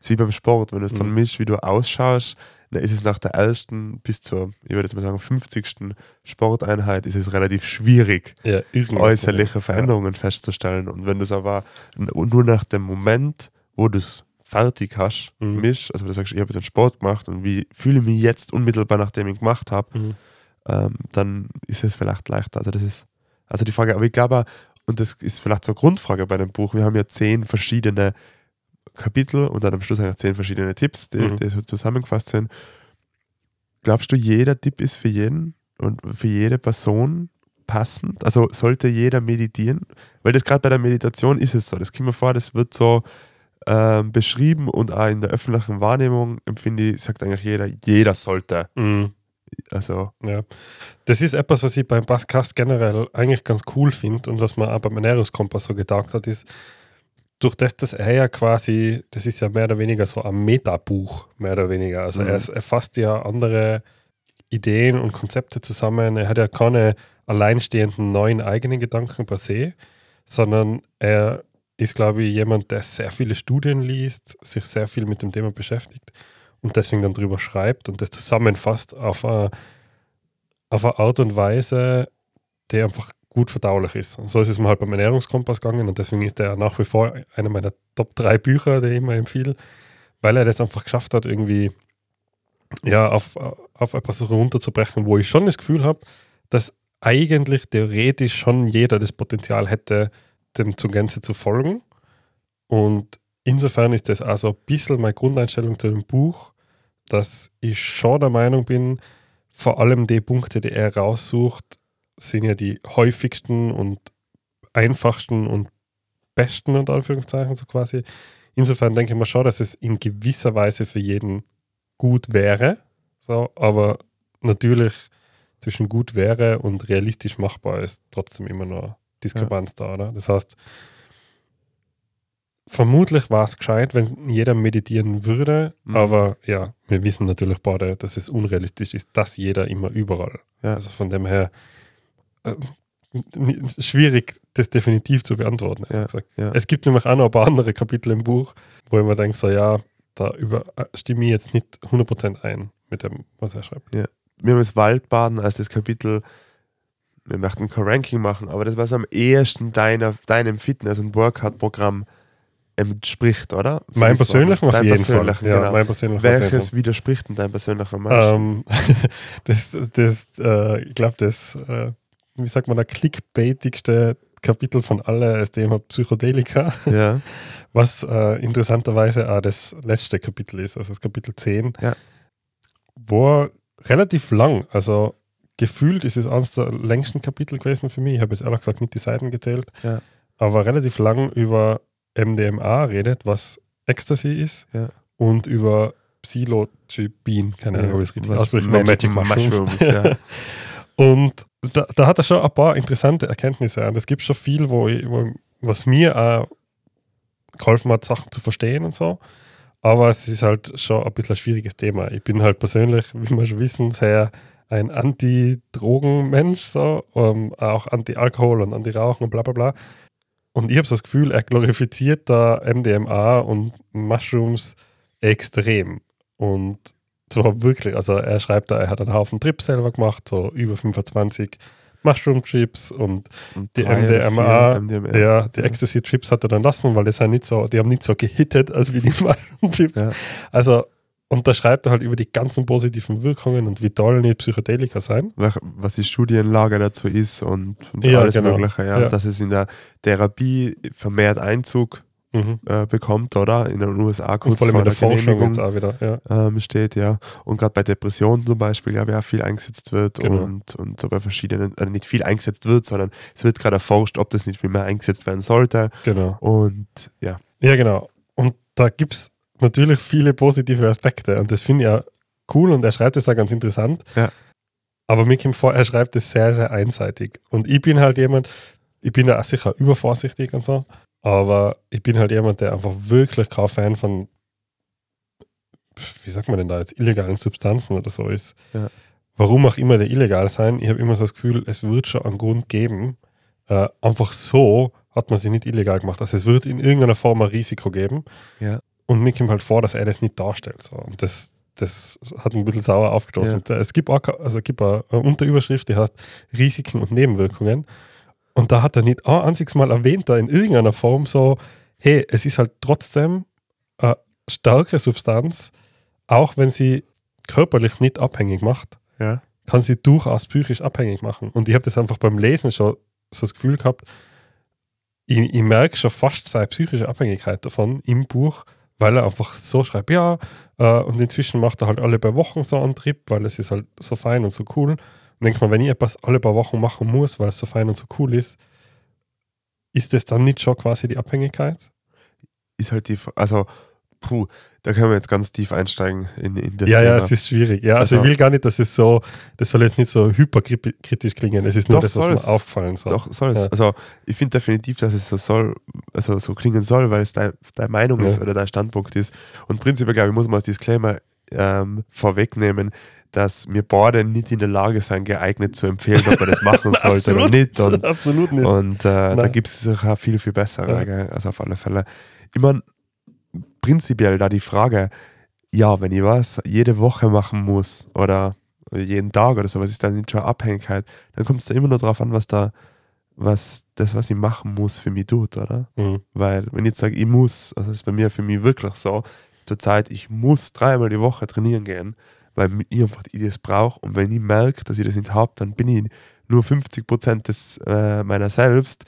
Ist wie beim Sport, wenn du es dann Mhm. misst, wie du ausschaust, dann ist es nach der ersten bis zur, ich würde jetzt mal sagen, 50. Sporteinheit ist es relativ schwierig, Ja, äußerliche. Veränderungen festzustellen. Und wenn du es aber nur nach dem Moment, wo du es fertig hast, Mhm. mischst, also du sagst, ich habe jetzt einen Sport gemacht und wie fühle ich mich jetzt unmittelbar, nachdem ich ihn gemacht habe, Ja. Mhm. ähm, dann ist es vielleicht leichter. Also das ist, also die Frage, aber ich glaube, und das ist vielleicht so eine Grundfrage bei dem Buch, wir haben ja zehn verschiedene Kapitel und dann am Schluss eigentlich zehn verschiedene Tipps, die, Mhm. die so zusammengefasst sind. Glaubst du, jeder Tipp ist für jeden und für jede Person passend? Also sollte jeder meditieren? Weil das gerade bei der Meditation ist es so. Das kommt mir vor, das wird so ähm, beschrieben und auch in der öffentlichen Wahrnehmung empfinde ich, sagt eigentlich jeder, jeder sollte. Mhm. Also, Ja. Das ist etwas, was ich beim Basscast generell eigentlich ganz cool finde und was man auch beim Ernährungskompass so gedacht hat, ist, durch das, dass er ja quasi, das ist ja mehr oder weniger so ein Metabuch, mehr oder weniger. Also Mhm. er, er fasst ja andere Ideen und Konzepte zusammen. Er hat ja keine alleinstehenden neuen eigenen Gedanken per se, sondern er ist, glaube ich, jemand, der sehr viele Studien liest, sich sehr viel mit dem Thema beschäftigt und deswegen dann drüber schreibt und das zusammenfasst auf eine, auf eine Art und Weise, die einfach gut verdaulich ist. Und so ist es mir halt beim Ernährungskompass gegangen und deswegen ist der nach wie vor einer meiner Top 3 Bücher, die ich immer empfehle, weil er das einfach geschafft hat, irgendwie ja, auf, auf etwas runterzubrechen, wo ich schon das Gefühl habe, dass eigentlich theoretisch schon jeder das Potenzial hätte, dem zur Gänze zu folgen. Und insofern ist das also ein bisschen meine Grundeinstellung zu dem Buch, dass ich schon der Meinung bin, vor allem die Punkte, die er raussucht, sind ja die häufigsten und einfachsten und besten, unter Anführungszeichen, so quasi. Insofern denke ich mir schon, dass es in gewisser Weise für jeden gut wäre. So, aber natürlich zwischen gut wäre und realistisch machbar ist trotzdem immer noch Diskrepanz da, oder? Das heißt, vermutlich war es gescheit, wenn jeder meditieren würde, Mhm. aber ja, wir wissen natürlich beide, dass es unrealistisch ist, dass jeder immer überall. Ja. Also von dem her äh, schwierig, das definitiv zu beantworten. gesagt. ja. Es gibt nämlich auch noch ein paar andere Kapitel im Buch, wo ich mir denke, so ja, da über, äh, stimme ich jetzt nicht 100% ein mit dem, was er schreibt. wir haben das Waldbaden als das Kapitel, wir möchten kein Ranking machen, aber das, was am ehesten deiner, deinem Fitness- und Workout-Programm entspricht, oder? So mein persönlichen auf Dein jeden Fall. persönlichen, Ja, genau. mein persönlicher auf jeden Fall. Welches widerspricht denn dein persönlicher am? Ähm, <laughs> das, das, äh, ich glaube, das, äh, wie sagt man, der clickbaitigste Kapitel von alle ist Thema Psychedelika, ja, <laughs> was äh, interessanterweise auch das letzte Kapitel ist, also das Kapitel 10, Ja. wo relativ lang, also gefühlt ist es eines der längsten Kapitel gewesen für mich, ich habe jetzt ehrlich gesagt nicht die Seiten gezählt, Ja. aber relativ lang über MDMA redet, was Ecstasy ist Ja. und über Psilocybin, keine Ahnung, ob ich es richtig ausspreche, Magic, Magic Mushrooms. Mushrooms, ja. <laughs> Und da, da hat er schon ein paar interessante Erkenntnisse. Und es gibt schon viel, wo, ich, wo was mir auch geholfen hat, Sachen zu verstehen und so. Aber es ist halt schon ein bisschen ein schwieriges Thema. Ich bin halt persönlich, wie wir schon wissen, sehr ein Anti-Drogen-Mensch, so, ähm, auch Anti-Alkohol und Anti-Rauchen und bla bla bla. Und ich habe so das Gefühl, er glorifiziert da MDMA und Mushrooms extrem. Und zwar wirklich, also er schreibt da, er hat einen Haufen Trips selber gemacht, so über 25 Mushroom Chips und Und die MDMA, MDMA. ja, die Ecstasy Chips hat er dann lassen, weil die sind nicht so, die haben nicht so gehittet als wie die <laughs> Mushroom Chips. Ja. Also, und da schreibt er halt über die ganzen positiven Wirkungen und wie toll die Psychedelika sein. Was die Studienlage dazu ist und, und Ja, alles genau. Mögliche, ja. Ja. Dass es in der Therapie vermehrt Einzug Mhm. äh, bekommt, oder? In den USA kurz vor vor der Genehmigung wieder, ja. ähm, steht, ja. Und gerade bei Depressionen zum Beispiel, glaube ich, auch viel eingesetzt wird Genau. und, und so bei verschiedenen, also nicht viel eingesetzt wird, sondern es wird gerade erforscht, ob das nicht viel mehr eingesetzt werden sollte. Genau. Und ja, Ja, genau. Und da gibt es natürlich viele positive Aspekte und das finde ich ja cool und er schreibt es auch ganz interessant. Ja. Aber mir kommt vor, er schreibt es sehr, sehr einseitig. Und ich bin halt jemand, ich bin ja auch sicher übervorsichtig und so, aber ich bin halt jemand, der einfach wirklich kein Fan von, wie sagt man denn da jetzt, illegalen Substanzen oder so ist. Ja. Warum auch immer der illegal sein, ich habe immer so das Gefühl, es wird schon einen Grund geben. Äh, einfach so hat man sie nicht illegal gemacht. Also es wird in irgendeiner Form ein Risiko geben. ja. Und mir kommt halt vor, dass er das nicht darstellt. So. Und das, das hat ein bisschen sauer aufgestoßen. Es gibt auch, also es gibt auch eine Unterüberschrift, die heißt Risiken und Nebenwirkungen. Und da hat er nicht ein einziges Mal erwähnt, da in irgendeiner Form so, hey, es ist halt trotzdem eine starke Substanz, auch wenn sie körperlich nicht abhängig macht, ja. kann sie durchaus psychisch abhängig machen. Und ich habe das einfach beim Lesen schon so das Gefühl gehabt, ich, ich merke schon fast seine psychische Abhängigkeit davon im Buch, weil er einfach so schreibt, ja, äh, und inzwischen macht er halt alle paar Wochen so einen Trip, weil es ist halt so fein und so cool. Und denkt man, wenn ich etwas alle paar Wochen machen muss, weil es so fein und so cool ist, ist das dann nicht schon quasi die Abhängigkeit? Ist halt die, also, puh, da können wir jetzt ganz tief einsteigen in, in das ja, Thema. ja, es ist schwierig. Ja, also, Also- ich will gar nicht, dass es so, das soll jetzt nicht so hyperkritisch klingen. Es ist nur Doch, das, was mir es. auffallen soll. Doch, soll es. Ja. Also, ich finde definitiv, dass es so soll, also so klingen soll, weil es dein, deine Meinung Ja. ist oder dein Standpunkt ist. Und prinzipiell, glaube ich, muss man als Disclaimer ähm, vorwegnehmen, dass wir beide nicht in der Lage sind, geeignet zu empfehlen, ob man das machen <laughs> sollte oder nicht. Und, Absolut nicht. und äh, da gibt es sicher viel, viel bessere, Ja. also auf alle Fälle. Ich meine, prinzipiell da die Frage, ja, wenn ich was jede Woche machen muss oder jeden Tag oder so, was ist dann nicht schon Abhängigkeit, dann kommt es da immer nur darauf an, was da, was das, was ich machen muss, für mich tut, oder? Mhm. Weil, wenn ich jetzt sage, ich muss, also das ist bei mir für mich wirklich so, zurzeit, ich muss dreimal die Woche trainieren gehen, weil ich einfach ich das brauche und wenn ich merke, dass ich das nicht habe, dann bin ich nur 50 Prozent des, äh, meiner selbst,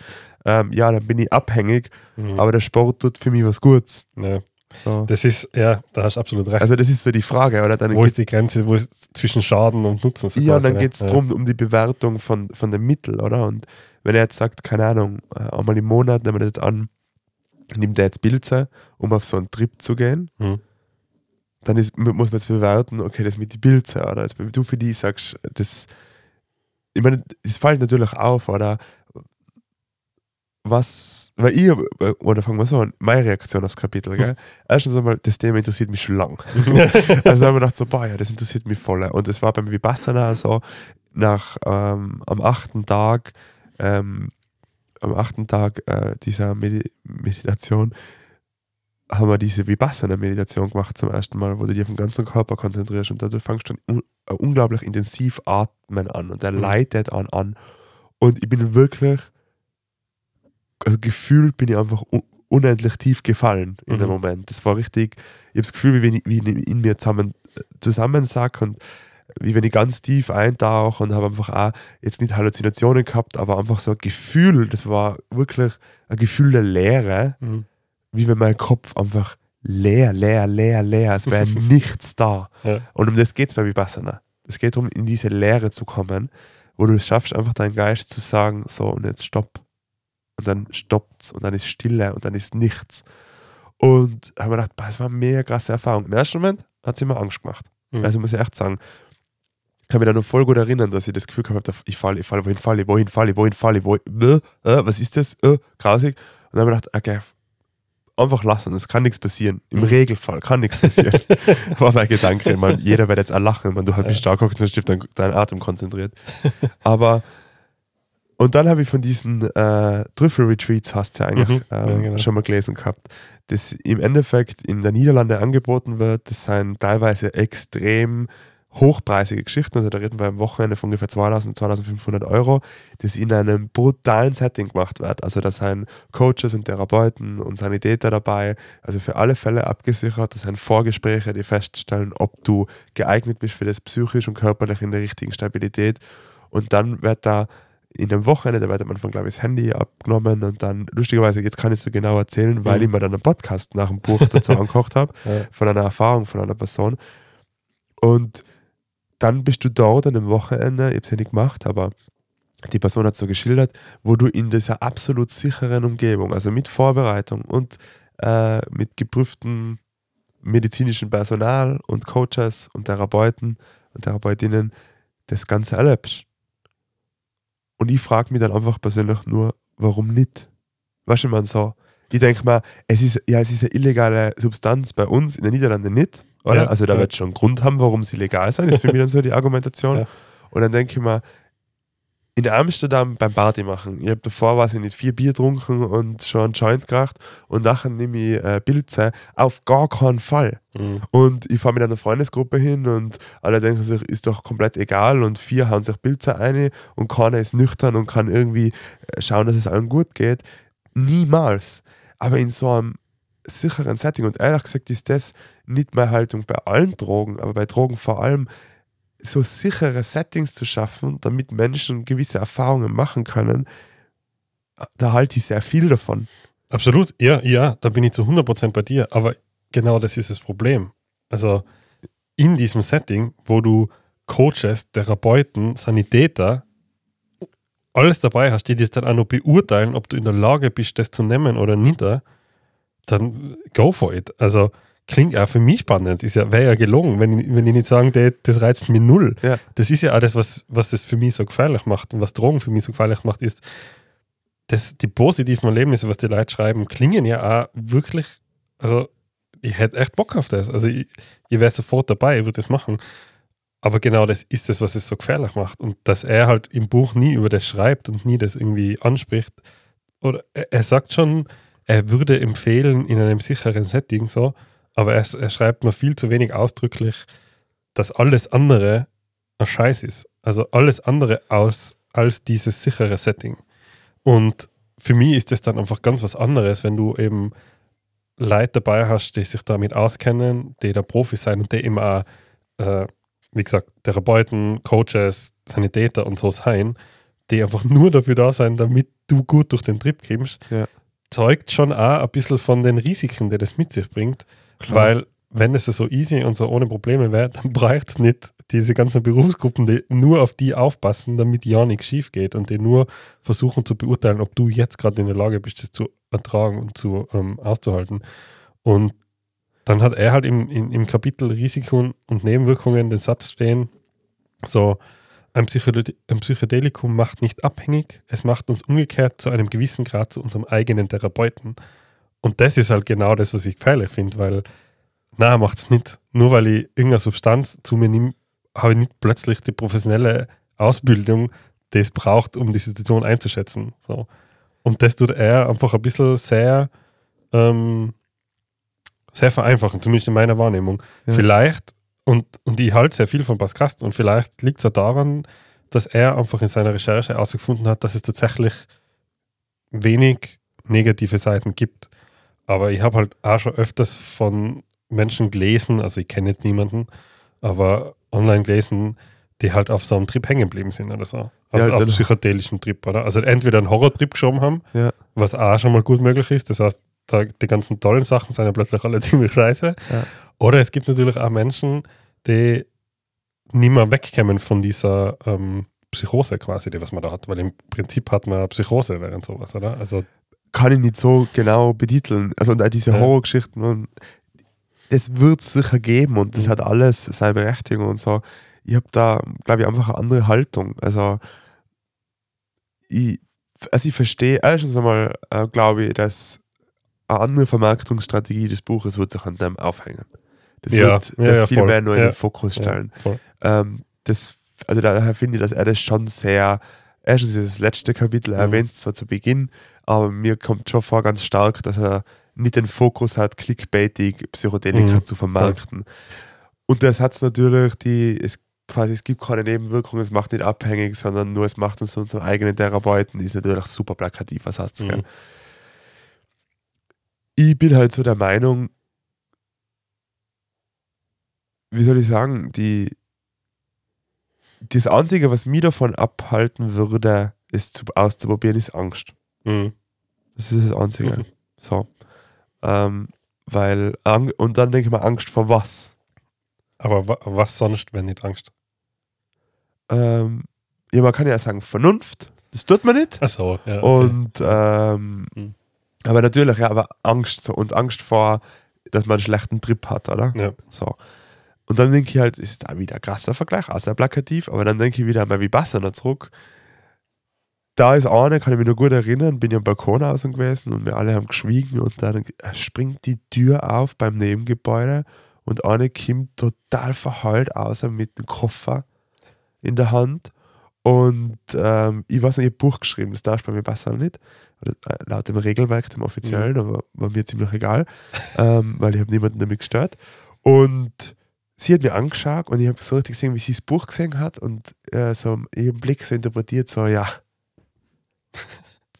ähm, ja, dann bin ich abhängig, Mhm. aber der Sport tut für mich was Gutes. ja. So. Das ist, ja, da hast du absolut recht. Also das ist so die Frage, oder? Dann wo ist die Grenze, wo ist zwischen Schaden und Nutzen? so ja, quasi, dann ne? geht es Ja. darum, um die Bewertung von, von den Mitteln, oder? Und wenn er jetzt sagt, keine Ahnung, äh, einmal im Monat, nehmen wir das jetzt an, nimmt er jetzt Pilze, um auf so einen Trip zu gehen, Mhm. Dann ist, mu- muss man jetzt bewerten, okay, das mit die Pilze, oder? Also, wenn du für die sagst, das, ich meine, es fällt natürlich auf, oder? Was, weil ich, oder fangen wir so an, meine Reaktion aufs Kapitel, gell? Erstens einmal, das Thema interessiert mich schon lang. <laughs> also da haben wir gedacht, so, boah, ja, das interessiert mich voll. Und das war beim Vipassana so, nach, ähm, am achten Tag, ähm, am achten Tag äh, dieser Medi Meditation, haben wir diese Vipassana-Meditation gemacht zum ersten Mal, wo du dich auf den ganzen Körper konzentrierst und dadurch fangst du dann un äh, unglaublich intensiv atmen an und der Mhm. leitet an an. Und ich bin wirklich, also gefühlt bin ich einfach un unendlich tief gefallen in dem Mhm. Moment. Das war richtig, ich habe das Gefühl, wie wenn ich, wie ich in mir zusammen, zusammensack und wie wenn ich ganz tief eintauche und habe einfach auch jetzt nicht Halluzinationen gehabt, aber einfach so ein Gefühl, das war wirklich ein Gefühl der Leere, Mhm. Wie wenn mein Kopf einfach leer, leer, leer, leer, es <laughs> wäre nichts da. Ja. Und um das geht es bei Vipassana. Es geht darum, in diese Leere zu kommen, wo du es schaffst, einfach deinen Geist zu sagen, so und jetzt stopp. Und dann stoppt's und dann ist Stille und dann ist nichts. Und habe mir gedacht, das war eine mega krasse Erfahrung. Im ersten Moment hat sie mir Angst gemacht. Mhm. Also muss ich echt sagen, ich kann mich da noch voll gut erinnern, dass ich das Gefühl gehabt habe, ich falle, ich falle, wohin falle ich, wohin falle ich, wohin falle ich, wohin, äh, äh, was ist das, äh, grausig. Und dann habe ich gedacht, okay, einfach lassen, es kann nichts passieren. Im Mhm. Regelfall kann nichts passieren. <laughs> war mein Gedanke. Meine, jeder wird jetzt auch lachen, wenn du halt bist stark und dann steht dein, dein Atem konzentriert. Aber und dann habe ich von diesen äh, Trüffel-Retreats, hast du ja eigentlich Mhm. ähm, Ja, genau. schon mal gelesen gehabt, das im Endeffekt in der Niederlande angeboten wird. Das sind teilweise extrem hochpreisige Geschichten, also da reden wir am Wochenende von ungefähr 2000, 2500 Euro, das in einem brutalen Setting gemacht wird. Also da sind Coaches und Therapeuten und Sanitäter dabei, also für alle Fälle abgesichert, das sind Vorgespräche, die feststellen, ob du geeignet bist für das psychisch und körperlich in der richtigen Stabilität. Und dann wird da in einem Wochenende, da wird am Anfang, glaube ich, das Handy abgenommen und dann, lustigerweise, jetzt kann ich es so genau erzählen, weil Mhm. ich mir dann einen Podcast nach dem Buch dazu <laughs> angekocht habe, Ja. von einer Erfahrung von einer Person. Und dann bist du dort an einem Wochenende, ich habe es ja nicht gemacht, aber die Person hat so geschildert, wo du in dieser absolut sicheren Umgebung, also mit Vorbereitung und äh, mit geprüftem medizinischen Personal und Coaches und Therapeuten und Therapeutinnen das Ganze erlebst. Und ich frage mich dann einfach persönlich nur, warum nicht? Weißt du, man so, ich denke mal, es ist, ja, es ist eine illegale Substanz bei uns in den Niederlanden nicht, oder? Ja, also da ja. wird schon einen Grund haben, warum sie legal sein, ist für mich dann so die Argumentation. <laughs> Ja. Und dann denke ich mir, in Amsterdam beim Party machen, ich habe davor, weiß ich nicht, vier Bier getrunken und schon einen Joint gemacht und nachher nehme ich äh, Pilze, auf gar keinen Fall. Mhm. Und ich fahre mit einer Freundesgruppe hin und alle denken sich, ist doch komplett egal und vier hauen sich Pilze ein und keiner ist nüchtern und kann irgendwie äh, schauen, dass es allen gut geht. Niemals. Aber in so einem sicheren Setting und ehrlich gesagt ist das nicht meine Haltung bei allen Drogen, aber bei Drogen vor allem so sichere Settings zu schaffen, damit Menschen gewisse Erfahrungen machen können, da halte ich sehr viel davon. Absolut, ja, ja, da bin ich zu 100% bei dir, aber genau das ist das Problem. Also in diesem Setting, wo du Coaches, Therapeuten, Sanitäter, alles dabei hast, die das dann auch noch beurteilen, ob du in der Lage bist, das zu nehmen oder nicht, dann go for it. Also klingt auch für mich spannend. Ist ja, wäre ja gelogen, wenn ich, wenn ich nicht sagen würde, das reizt mich null. Ja. Das ist ja auch das, was, was es für mich so gefährlich macht und was Drogen für mich so gefährlich macht, ist, dass die positiven Erlebnisse, was die Leute schreiben, klingen ja auch wirklich, also ich hätte echt Bock auf das. Also ich, ich wäre sofort dabei, ich würde das machen. Aber genau das ist es, was es so gefährlich macht. Und dass er halt im Buch nie über das schreibt und nie das irgendwie anspricht. Oder er, er sagt schon, er würde empfehlen in einem sicheren Setting so, aber er, er schreibt nur viel zu wenig ausdrücklich, dass alles andere ein Scheiß ist. Also alles andere als, als dieses sichere Setting. Und für mich ist das dann einfach ganz was anderes, wenn du eben Leute dabei hast, die sich damit auskennen, die da Profis sein und die eben auch, äh, wie gesagt, Therapeuten, Coaches, Sanitäter und so sein, die einfach nur dafür da sein, damit du gut durch den Trip kommst, Ja. Zeugt schon auch ein bisschen von den Risiken, die das mit sich bringt. Weil, wenn es so easy und so ohne Probleme wäre, dann <laughs> braucht es nicht diese ganzen Berufsgruppen, die nur auf die aufpassen, damit ja nichts schief geht und die nur versuchen zu beurteilen, ob du jetzt gerade in der Lage bist, das zu ertragen und zu ähm, auszuhalten. Und dann hat er halt im, im, im Kapitel Risiken und Nebenwirkungen den Satz stehen, so, ein, Psychode ein Psychedelikum macht nicht abhängig, es macht uns umgekehrt zu einem gewissen Grad zu unserem eigenen Therapeuten. Und das ist halt genau das, was ich gefährlich finde, weil, na, macht es nicht. Nur weil ich irgendeine Substanz zu mir nehme, habe ich nicht plötzlich die professionelle Ausbildung, die es braucht, um die Situation einzuschätzen. So. Und das tut er einfach ein bisschen sehr, ähm, sehr vereinfachen, zumindest in meiner Wahrnehmung. Ja. Vielleicht, und, und ich halte sehr viel von Pascast, und vielleicht liegt es ja daran, dass er einfach in seiner Recherche herausgefunden hat, dass es tatsächlich wenig negative Seiten gibt. Aber ich habe halt auch schon öfters von Menschen gelesen, also ich kenne jetzt niemanden, aber online gelesen, die halt auf so einem Trip hängen geblieben sind oder so. Also Ja, auf dann- psychedelischen Trip, oder? Also entweder einen Horrortrip geschoben haben, Ja. was auch schon mal gut möglich ist. Das heißt, da, die ganzen tollen Sachen sind ja plötzlich alle <laughs> ziemlich scheiße. Ja. Oder es gibt natürlich auch Menschen, die nicht mehr wegkommen von dieser ähm, Psychose quasi, die was man da hat. Weil im Prinzip hat man Psychose während sowas, oder? Also kann ich nicht so genau betiteln. Also und auch diese Ja. Horrorgeschichten, das wird es sicher geben und das Mhm. hat alles seine Berechtigung und so. Ich habe da, glaube ich, einfach eine andere Haltung. Also ich, also ich verstehe, erstens einmal äh, glaube ich, dass eine andere Vermarktungsstrategie des Buches wird sich an dem aufhängen. Das Ja, wird das ja, viel voll. mehr nur in den Fokus stellen. Ähm, das, also daher finde ich, dass er das schon sehr, erstens das letzte Kapitel Mhm. erwähnt, zwar zu Beginn, aber mir kommt schon vor ganz stark, dass er nicht den Fokus hat, clickbaitig Psychedelika Mhm. zu vermarkten. Und das hat es natürlich, die, es quasi es gibt keine Nebenwirkungen, es macht nicht abhängig, sondern nur es macht uns zu unseren eigenen Therapeuten, ist natürlich super plakativer Satz. Gell? Mhm. Ich bin halt so der Meinung, wie soll ich sagen, die, das Einzige, was mich davon abhalten würde, es zu, auszuprobieren, ist Angst. Mhm. Das ist das Einzige. <laughs> So. Ähm, weil, und dann denke ich mal, Angst vor was? Aber wa was sonst, wenn nicht Angst? Ähm, ja, man kann ja sagen, Vernunft, das tut man nicht. Achso, ja. Okay. Und ähm, Mhm. aber natürlich, ja, aber Angst so, und Angst vor, dass man einen schlechten Trip hat, oder? ja. So. Und dann denke ich halt, ist da wieder ein krasser Vergleich, auch sehr plakativ, aber dann denke ich wieder mal wie Bassana zurück. Da ist eine, kann ich mich noch gut erinnern, bin ja am Balkon außen gewesen und wir alle haben geschwiegen und dann springt die Tür auf beim Nebengebäude und eine kommt total verheult außer mit dem Koffer in der Hand und ähm, ich weiß nicht, ich habe Buch geschrieben, das darf bei mir besser nicht, oder, äh, laut dem Regelwerk, dem offiziellen, aber war mir ziemlich egal, <laughs> ähm, weil ich habe niemanden damit gestört und sie hat mir angeschaut und ich habe so richtig gesehen, wie sie das Buch gesehen hat und äh, so ihren Blick so interpretiert, so ja,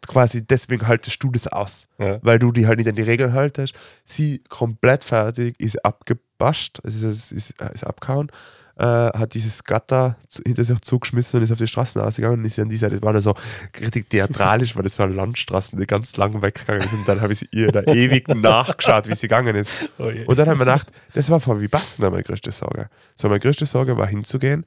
quasi deswegen haltest du das aus, ja. weil du die halt nicht an die Regeln haltest. Sie komplett fertig, ist abgebascht, also ist, ist, ist abgehauen, äh, hat dieses Gatter hinter sich zugeschmissen und ist auf die Straßen ausgegangen und ist an die Seite, das war dann so richtig theatralisch, weil das eine Landstraßen, die ganz lang weggegangen ist und dann habe ich sie ihr da ewig nachgeschaut, wie sie gegangen ist. Oh je. Und dann haben wir gedacht, das war vor wie Basten meine größte Sorge. So, meine größte Sorge war hinzugehen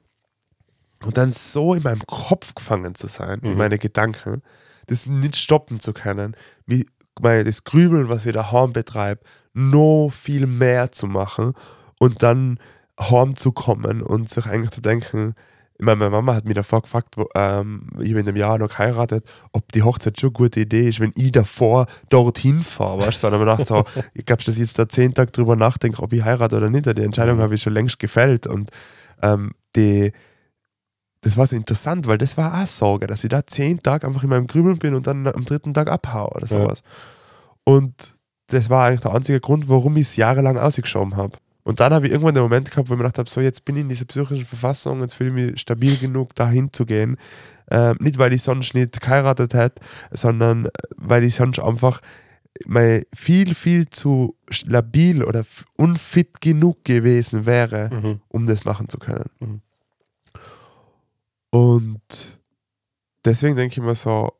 und dann so in meinem Kopf gefangen zu sein, in Mhm. meine Gedanken, das nicht stoppen zu können, wie mein, das Grübeln, was ich daheim betreibe, noch viel mehr zu machen und dann heim zu kommen und sich eigentlich zu denken, ich meine, meine Mama hat mich davor gefragt, wo, ähm, ich habe in dem Jahr noch geheiratet, ob die Hochzeit schon eine gute Idee ist, wenn ich davor dorthin fahre. Weißt du, dann habe ich gedacht, so, <laughs> ich glaube, dass ich jetzt da zehn Tage drüber nachdenke, ob ich heirate oder nicht. Die Entscheidung habe ich schon längst gefällt. Und ähm, die, das war so interessant, weil das war auch Sorge, dass ich da zehn Tage einfach in meinem Grübeln bin und dann am dritten Tag abhaue oder Ja. sowas. Und das war eigentlich der einzige Grund, warum ich es jahrelang ausgeschoben habe. Und dann habe ich irgendwann den Moment gehabt, wo ich mir gedacht habe, so jetzt bin ich in dieser psychischen Verfassung, jetzt fühle ich mich stabil genug, dahin zu gehen. Ähm, nicht, weil ich sonst nicht geheiratet hätte, sondern weil ich sonst einfach mal viel, viel zu labil oder unfit genug gewesen wäre, Mhm. um das machen zu können. Mhm. Und deswegen denke ich mir so,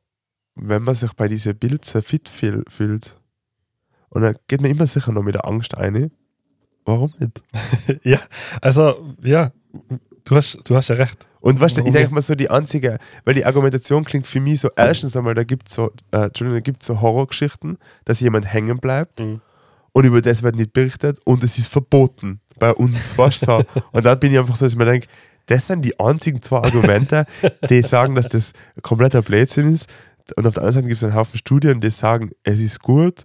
wenn man sich bei dieser Bild sehr fit fühl- fühlt, und dann geht man immer sicher noch mit der Angst ein. Warum nicht? <laughs> ja, also, ja, du hast, du hast ja recht. Und weißt du, ich denke mal so die einzige, weil die Argumentation klingt für mich so, erstens einmal, da gibt es so, äh, Entschuldigung, da gibt's so Horrorgeschichten, dass jemand hängen bleibt Mhm. und über das wird nicht berichtet und es ist verboten bei uns, weißt du so. <laughs> Und da bin ich einfach so, dass ich mir denke, das sind die einzigen zwei Argumente, die <laughs> sagen, dass das kompletter Blödsinn ist. Und auf der anderen Seite gibt es einen Haufen Studien, die sagen, es ist gut.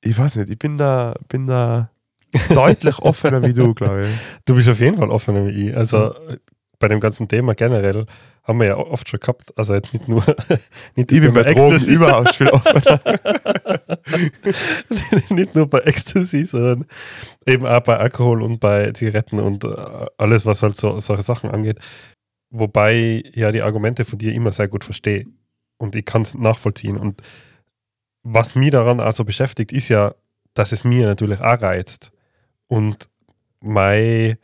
Ich weiß nicht, ich bin da, bin da deutlich offener wie du, glaube ich. Du bist auf jeden Fall offener wie ich. Also, bei dem ganzen Thema generell haben wir ja oft schon gehabt. Also, jetzt nicht nur, <laughs> nicht Ich bin bei Drogen überhaupt viel offener. <laughs> nicht nur bei Ecstasy, sondern eben auch bei Alkohol und bei Zigaretten und äh, alles, was halt so solche Sachen angeht. Wobei ja die Argumente von dir immer sehr gut verstehe und ich kann es nachvollziehen. Und was mich daran also beschäftigt, ist ja, dass es mir natürlich auch reizt und meine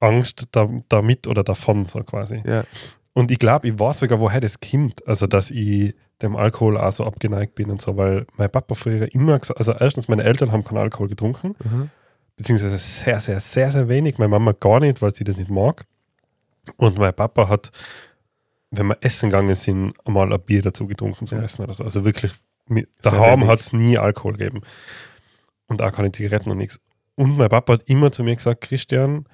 Angst da, damit oder davon so quasi. Ja. Und ich glaube, ich weiß sogar, woher das kommt. Also, dass ich dem Alkohol auch so abgeneigt bin und so, weil mein Papa früher immer gesagt, also erstens, meine Eltern haben keinen Alkohol getrunken, Mhm. beziehungsweise sehr, sehr, sehr, sehr wenig. Meine Mama gar nicht, weil sie das nicht mag. Und mein Papa hat, wenn wir essen gegangen sind, einmal ein Bier dazu getrunken zum Ja. Essen oder so. Also wirklich, mit, daheim wenig. hat es nie Alkohol gegeben. Und auch keine Zigaretten und nichts. Und mein Papa hat immer zu mir gesagt, Christian,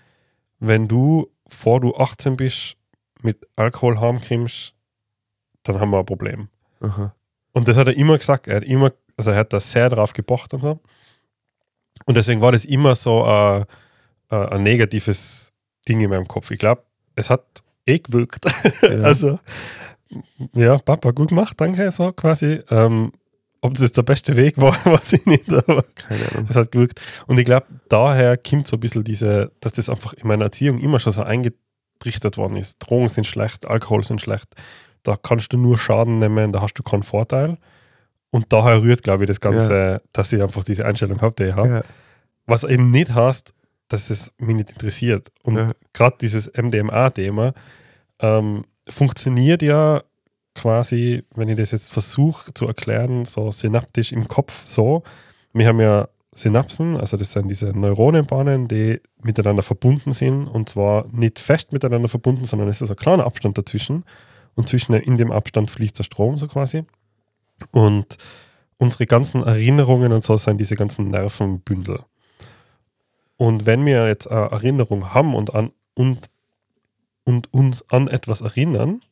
wenn du, vor du 18 bist, mit Alkohol heimkommst, dann haben wir ein Problem. Aha. Und das hat er immer gesagt. Er hat immer, also er hat da sehr drauf gepocht und so. Und deswegen war das immer so ein, ein, ein negatives Ding in meinem Kopf. Ich glaube, es hat eh gewirkt. <laughs> Ja. Also, ja, Papa, gut gemacht, danke, so quasi. Ähm, ob das jetzt der beste Weg war, <laughs> weiß ich nicht, aber Keine Ahnung. es hat gewirkt. Und ich glaube, daher kommt so ein bisschen diese, dass das einfach in meiner Erziehung immer schon so eingetrichtert worden ist. Drogen sind schlecht, Alkohol sind schlecht. Da kannst du nur Schaden nehmen, da hast du keinen Vorteil. Und daher rührt, glaube ich, das Ganze, dass ich einfach diese Einstellung habe, die ich habe. Ja. Was eben nicht heißt, dass es mich nicht interessiert. Und Ja. gerade dieses MDMA-Thema ähm, funktioniert ja quasi, wenn ich das jetzt versuche zu erklären, so synaptisch im Kopf so. Wir haben ja Synapsen, also das sind diese Neuronenbahnen, die miteinander verbunden sind und zwar nicht fest miteinander verbunden, sondern es ist ein kleiner Abstand dazwischen und zwischen in dem Abstand fließt der Strom so quasi. Und unsere ganzen Erinnerungen und so sind diese ganzen Nervenbündel. Und wenn wir jetzt eine Erinnerung haben und, an, und, und uns an etwas erinnern,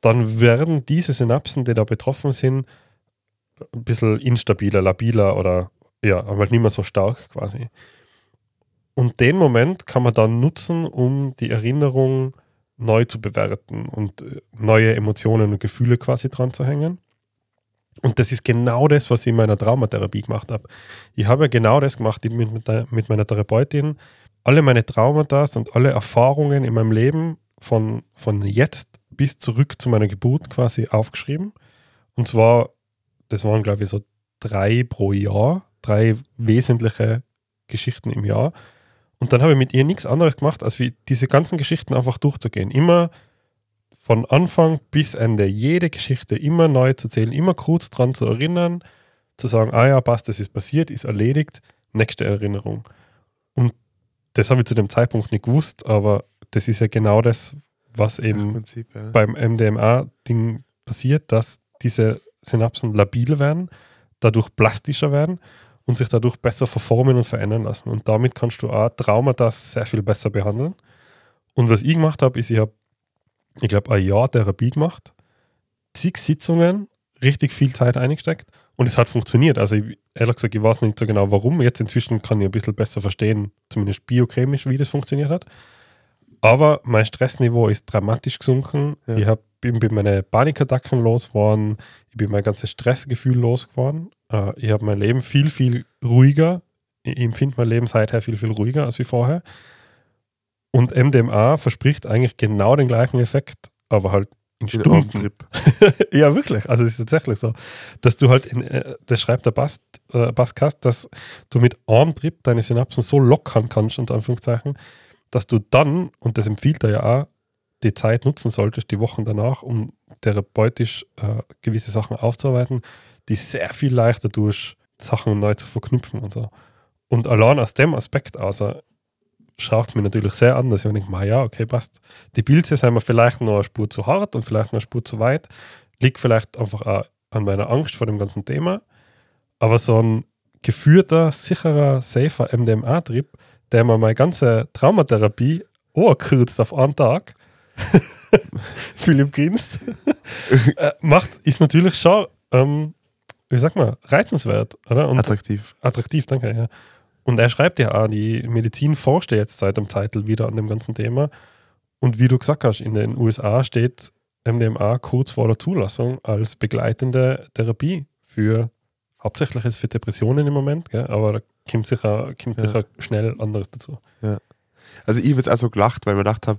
dann werden diese Synapsen, die da betroffen sind, ein bisschen instabiler, labiler oder ja, aber nicht mehr so stark quasi. Und den Moment kann man dann nutzen, um die Erinnerung neu zu bewerten und äh, neue Emotionen und Gefühle quasi dran zu hängen. Und das ist genau das, was ich in meiner Traumatherapie gemacht habe. Ich habe ja genau das gemacht ich mit, mit, der, mit meiner Therapeutin. Alle meine Traumata und alle Erfahrungen in meinem Leben von, von jetzt bis zurück zu meiner Geburt quasi aufgeschrieben. Und zwar, das waren glaube ich so drei pro Jahr, drei wesentliche Geschichten im Jahr. Und dann habe ich mit ihr nichts anderes gemacht, als wie diese ganzen Geschichten einfach durchzugehen. Immer von Anfang bis Ende, jede Geschichte immer neu zu zählen, immer kurz dran zu erinnern, zu sagen, ah ja, passt, das ist passiert, ist erledigt, nächste Erinnerung. Und das habe ich zu dem Zeitpunkt nicht gewusst, aber das ist ja genau das, was eben Prinzip, ja. beim MDMA-Ding passiert, dass diese Synapsen labil werden, dadurch plastischer werden und sich dadurch besser verformen und verändern lassen. Und damit kannst du auch Traumata sehr viel besser behandeln. Und was ich gemacht habe, ist, ich habe, ich glaube, ein Jahr Therapie gemacht, zig Sitzungen, richtig viel Zeit eingesteckt und es hat funktioniert. Also ich, ehrlich gesagt, ich weiß nicht so genau warum. Jetzt inzwischen kann ich ein bisschen besser verstehen, zumindest biochemisch, wie das funktioniert hat. Aber mein Stressniveau ist dramatisch gesunken. Ja. Ich hab, bin, bin meine Panikattacken losgeworden. Ich bin mein ganzes Stressgefühl losgeworden. Äh, ich habe mein Leben viel, viel ruhiger. Ich empfinde mein Leben seither viel, viel ruhiger als wie vorher. Und MDMA verspricht eigentlich genau den gleichen Effekt, aber halt in Stunden. <laughs> Ja, wirklich. Also es ist tatsächlich so, dass du halt, in, äh, das schreibt der Bast, äh, Bastkast, dass du mit Armtrip deine Synapsen so lockern kannst, unter Anführungszeichen, dass du dann, und das empfiehlt er ja auch, die Zeit nutzen solltest, die Wochen danach, um therapeutisch äh, gewisse Sachen aufzuarbeiten, die sehr viel leichter durch Sachen neu zu verknüpfen und so. Und allein aus dem Aspekt also schaut es mir natürlich sehr an, dass ich mir denke, "Ma ja, okay, passt. Die Pilze sind mir vielleicht noch eine Spur zu hart und vielleicht noch eine Spur zu weit. Liegt vielleicht einfach auch an meiner Angst vor dem ganzen Thema. Aber so ein geführter, sicherer, safer MDMA-Trip, der mir meine ganze Traumatherapie angekürzt auf einen Tag, <laughs> Philipp grinst, <laughs> äh, macht, ist natürlich schon, ähm, wie sag mal, reizenswert, oder? Und Attraktiv. attraktiv, danke, ja. Und er schreibt ja auch, die Medizin forscht ja jetzt seit dem Zeitl wieder an dem ganzen Thema. Und wie du gesagt hast, in den USA steht MDMA kurz vor der Zulassung als begleitende Therapie für hauptsächlich jetzt für Depressionen im Moment, gell? aber da kommt sicher, kommt Ja. sicher schnell anderes dazu. Also ich habe jetzt auch so gelacht, weil ich mir gedacht habe,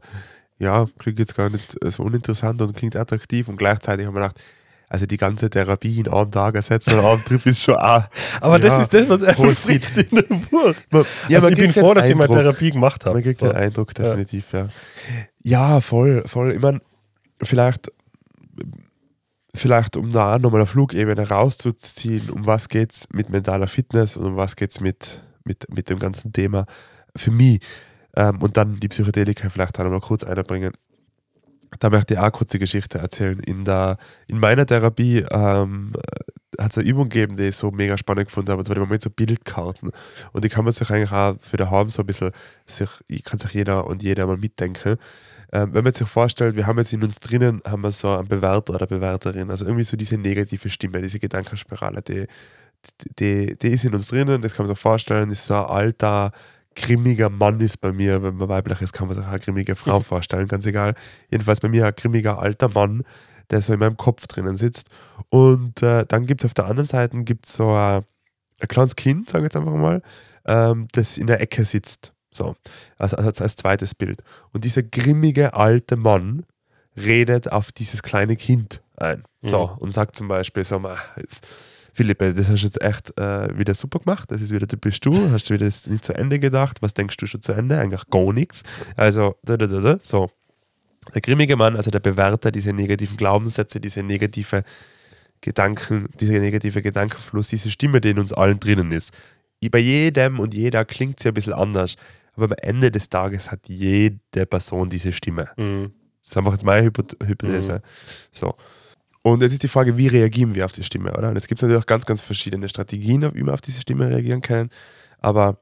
ja, klingt jetzt gar nicht so uninteressant und klingt attraktiv und gleichzeitig habe ich mir gedacht, also die ganze Therapie in einem Tag ersetzen oder einem Trip ist schon auch. <laughs> Aber Ja, das ist das, was er verspricht in dem Buch. Man, also ich bin froh, dass ich meine Eindruck- Therapie gemacht habe. Man kriegt So. den Eindruck, definitiv, ja. Ja, voll, voll. Ich meine, vielleicht, vielleicht um da nochmal eine Flugebene rauszuziehen, um was geht es mit mentaler Fitness und um was geht es mit, mit, mit dem ganzen Thema für mich. Ähm, und dann die Psychedelika vielleicht auch nochmal kurz einbringen. Da möchte ich auch eine kurze Geschichte erzählen. In, der, in meiner Therapie ähm, hat es eine Übung gegeben, die ich so mega spannend gefunden habe. Und zwar mit so Bildkarten. Und die kann man sich eigentlich auch für daheim so ein bisschen, sich, ich kann sich jeder und jeder mal mitdenken. Ähm, wenn man sich vorstellt, wir haben jetzt in uns drinnen, haben wir so einen Bewerter oder Bewerterin, also irgendwie so diese negative Stimme, diese Gedankenspirale, die, die, die ist in uns drinnen, das kann man sich vorstellen, ist so ein alter, grimmiger Mann ist bei mir, wenn man weiblich ist, kann man sich auch eine grimmige Frau vorstellen, ganz egal. Jedenfalls bei mir ein grimmiger alter Mann, der so in meinem Kopf drinnen sitzt. Und äh, dann gibt es auf der anderen Seite gibt's so ein, ein kleines Kind, sage ich jetzt einfach mal, ähm, das in der Ecke sitzt. So, also, also als zweites Bild. Und dieser grimmige alte Mann redet auf dieses kleine Kind ein. So, und sagt zum Beispiel so mal, Philippe, das hast du jetzt echt äh, wieder super gemacht, das ist wieder typisch du, hast du wieder das nicht zu Ende gedacht, was denkst du schon zu Ende? Eigentlich gar nichts. Also, da, da, da, da, so. Der grimmige Mann, also der Bewerter, diese negativen Glaubenssätze, diese negative Gedanken, dieser negative Gedankenfluss, diese Stimme, die in uns allen drinnen ist. Bei jedem und jeder klingt sie ein bisschen anders, aber am Ende des Tages hat jede Person diese Stimme. Mhm. Das ist einfach jetzt meine Hypo- Hypothese. So. Und jetzt ist die Frage, wie reagieren wir auf die Stimme, oder? Und jetzt gibt es natürlich auch ganz, ganz verschiedene Strategien, wie man auf diese Stimme reagieren kann. Aber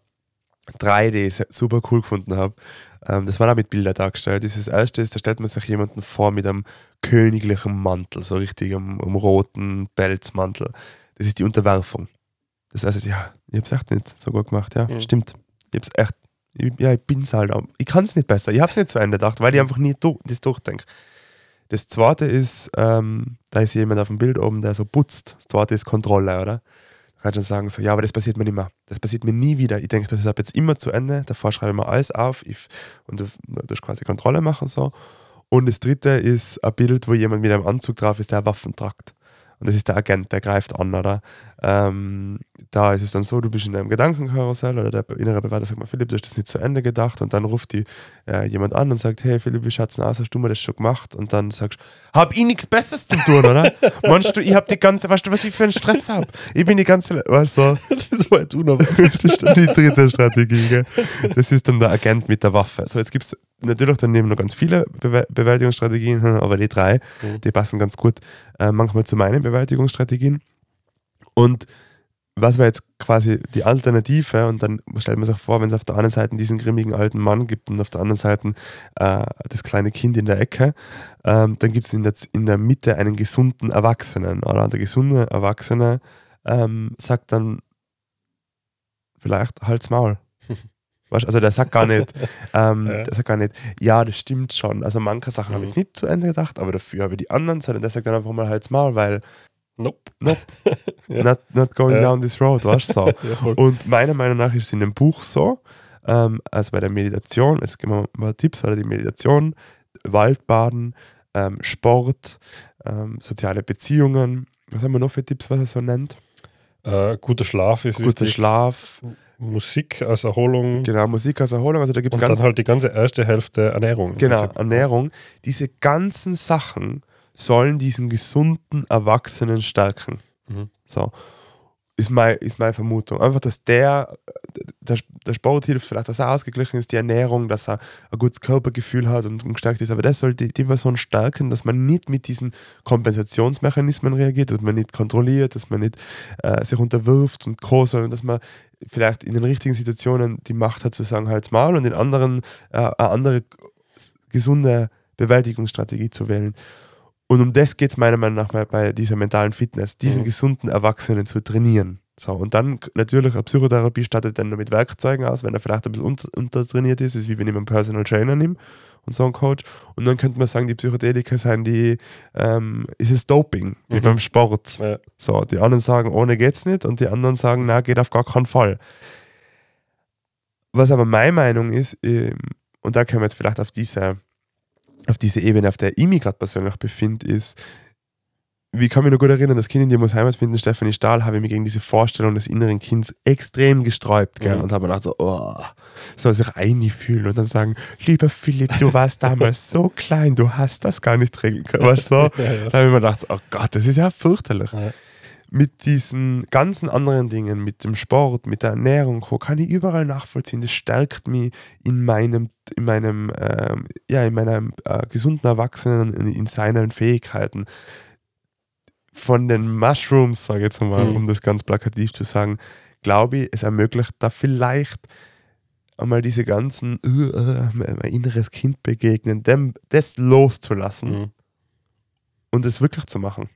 drei, die ich super cool gefunden habe, ähm, das waren auch mit Bildern dargestellt. Dieses erste ist, da stellt man sich jemanden vor mit einem königlichen Mantel, so richtig einem, einem roten Pelzmantel. Das ist die Unterwerfung. Das heißt, ja, ich hab's echt nicht so gut gemacht, ja, Mhm. stimmt. Ich hab's echt, ich, ja, ich bin's halt. auch. Ich kann's nicht besser. Ich hab's nicht zu Ende gedacht, weil ich einfach nie du, das durchdenke. Das zweite ist, ähm, da ist jemand auf dem Bild oben, der so putzt. Das zweite ist Kontrolle, oder? Da kannst du sagen, so, ja, aber das passiert mir nicht mehr. Das passiert mir nie wieder. Ich denke, das ist ab jetzt immer zu Ende. Davor schreibe ich mir alles auf ich, und du du musst quasi Kontrolle machen. So. Und das dritte ist ein Bild, wo jemand mit einem Anzug drauf ist, der Waffen tragt. Und das ist der Agent, der greift an, oder? Ähm, da ist es dann so, du bist in einem Gedankenkarussell oder der innere Bewerter sagt mal, Philipp, du hast das nicht zu Ende gedacht und dann ruft die äh, jemand an und sagt, hey Philipp, wie schaut's denn aus, hast du mir das schon gemacht? Und dann sagst du, hab ich nichts Besseres zu tun, oder? <laughs> Meinst du, ich hab die ganze, weißt du, was ich für einen Stress hab? Ich bin die ganze, weißt du, <laughs> das war jetzt unerwartet. das ist die dritte Strategie, gell? Das ist dann der Agent mit der Waffe. So, jetzt gibt es natürlich daneben noch ganz viele Bewältigungsstrategien, <laughs> aber die drei, Mhm. die passen ganz gut äh, manchmal zu meinen Bewältigungsstrategien. Und was wäre jetzt quasi die Alternative? Und dann stellt man sich vor, wenn es auf der einen Seite diesen grimmigen alten Mann gibt und auf der anderen Seite äh, das kleine Kind in der Ecke, ähm, dann gibt es in der, in der Mitte einen gesunden Erwachsenen. Oder? Und der gesunde Erwachsene ähm, sagt dann vielleicht halt's Maul. Weißt, also der sagt gar nicht, <laughs> ähm, Ja. der sagt gar nicht, ja, das stimmt schon. Also manche Sachen habe Mhm. ich nicht zu Ende gedacht, aber dafür habe ich die anderen, sondern der sagt dann einfach mal halt's Maul, weil Nope. nope, <laughs> Ja. not, not going Ja. down this road, weißt du so. <laughs> Ja. Und meiner Meinung nach ist es in dem Buch so, ähm, also bei der Meditation, es gibt mal, mal Tipps, oder die Meditation, Waldbaden, ähm, Sport, ähm, soziale Beziehungen, was haben wir noch für Tipps, was er so nennt? Äh, guter Schlaf ist Guter wichtig. Schlaf, Musik als Erholung. genau, Musik als Erholung, also da gibt es Und ganz dann halt die ganze erste Hälfte Ernährung. Genau. Ernährung. Diese ganzen Sachen sollen diesen gesunden Erwachsenen stärken. Mhm. So. Ist, mein, ist meine Vermutung. Einfach, dass der, der, der Sport hilft, vielleicht, dass er ausgeglichen ist, die Ernährung, dass er ein gutes Körpergefühl hat und, gestärkt ist. Aber das soll die, Person stärken, dass man nicht mit diesen Kompensationsmechanismen reagiert, dass man nicht kontrolliert, dass man nicht äh, sich unterwirft und co., sondern dass man vielleicht in den richtigen Situationen die Macht hat zu sagen, halt's mal und in anderen äh, eine andere gesunde Bewältigungsstrategie zu wählen. Und um das geht es meiner Meinung nach mal bei dieser mentalen Fitness, diesen Mhm. gesunden Erwachsenen zu trainieren. So, und dann natürlich, eine Psychotherapie startet dann nur mit Werkzeugen aus, wenn er vielleicht ein bisschen unter, untertrainiert ist, ist wie wenn ich einen Personal Trainer nehme und so einen Coach. Und dann könnte man sagen, die Psychedelika sind die, ähm, ist es Doping, wie Mhm. beim Sport. Ja. So, die anderen sagen, ohne geht's nicht und die anderen sagen, na, geht auf gar keinen Fall. Was aber meine Meinung ist, ähm, und da können wir jetzt vielleicht auf diese, auf diese Ebene, auf der ich mich gerade persönlich befinde, ist, wie kann mich noch gut erinnern, das Kind in dir muss Heimat finden, Stephanie Stahl, habe ich mich gegen diese Vorstellung des inneren Kindes extrem gesträubt gell? Mhm. und habe mir gedacht, so, oh, soll sich einfühlen und dann sagen, lieber Philipp, du warst damals so klein, du hast das gar nicht regeln können. Weißt du? so? <laughs> Ja, ja. Da habe ich mir gedacht, oh Gott, das ist ja fürchterlich. Ja. Mit diesen ganzen anderen Dingen, mit dem Sport, mit der Ernährung, kann ich überall nachvollziehen. Das stärkt mich in meinem, in meinem, ähm, ja, in meinem äh, gesunden Erwachsenen, in, in seinen Fähigkeiten. Von den Mushrooms, sage ich jetzt mal, Mhm. um das ganz plakativ zu sagen, glaube ich, es ermöglicht da vielleicht einmal diese ganzen, uh, mein mein inneres Kind begegnen, dem, das loszulassen Mhm. und es wirklich zu machen.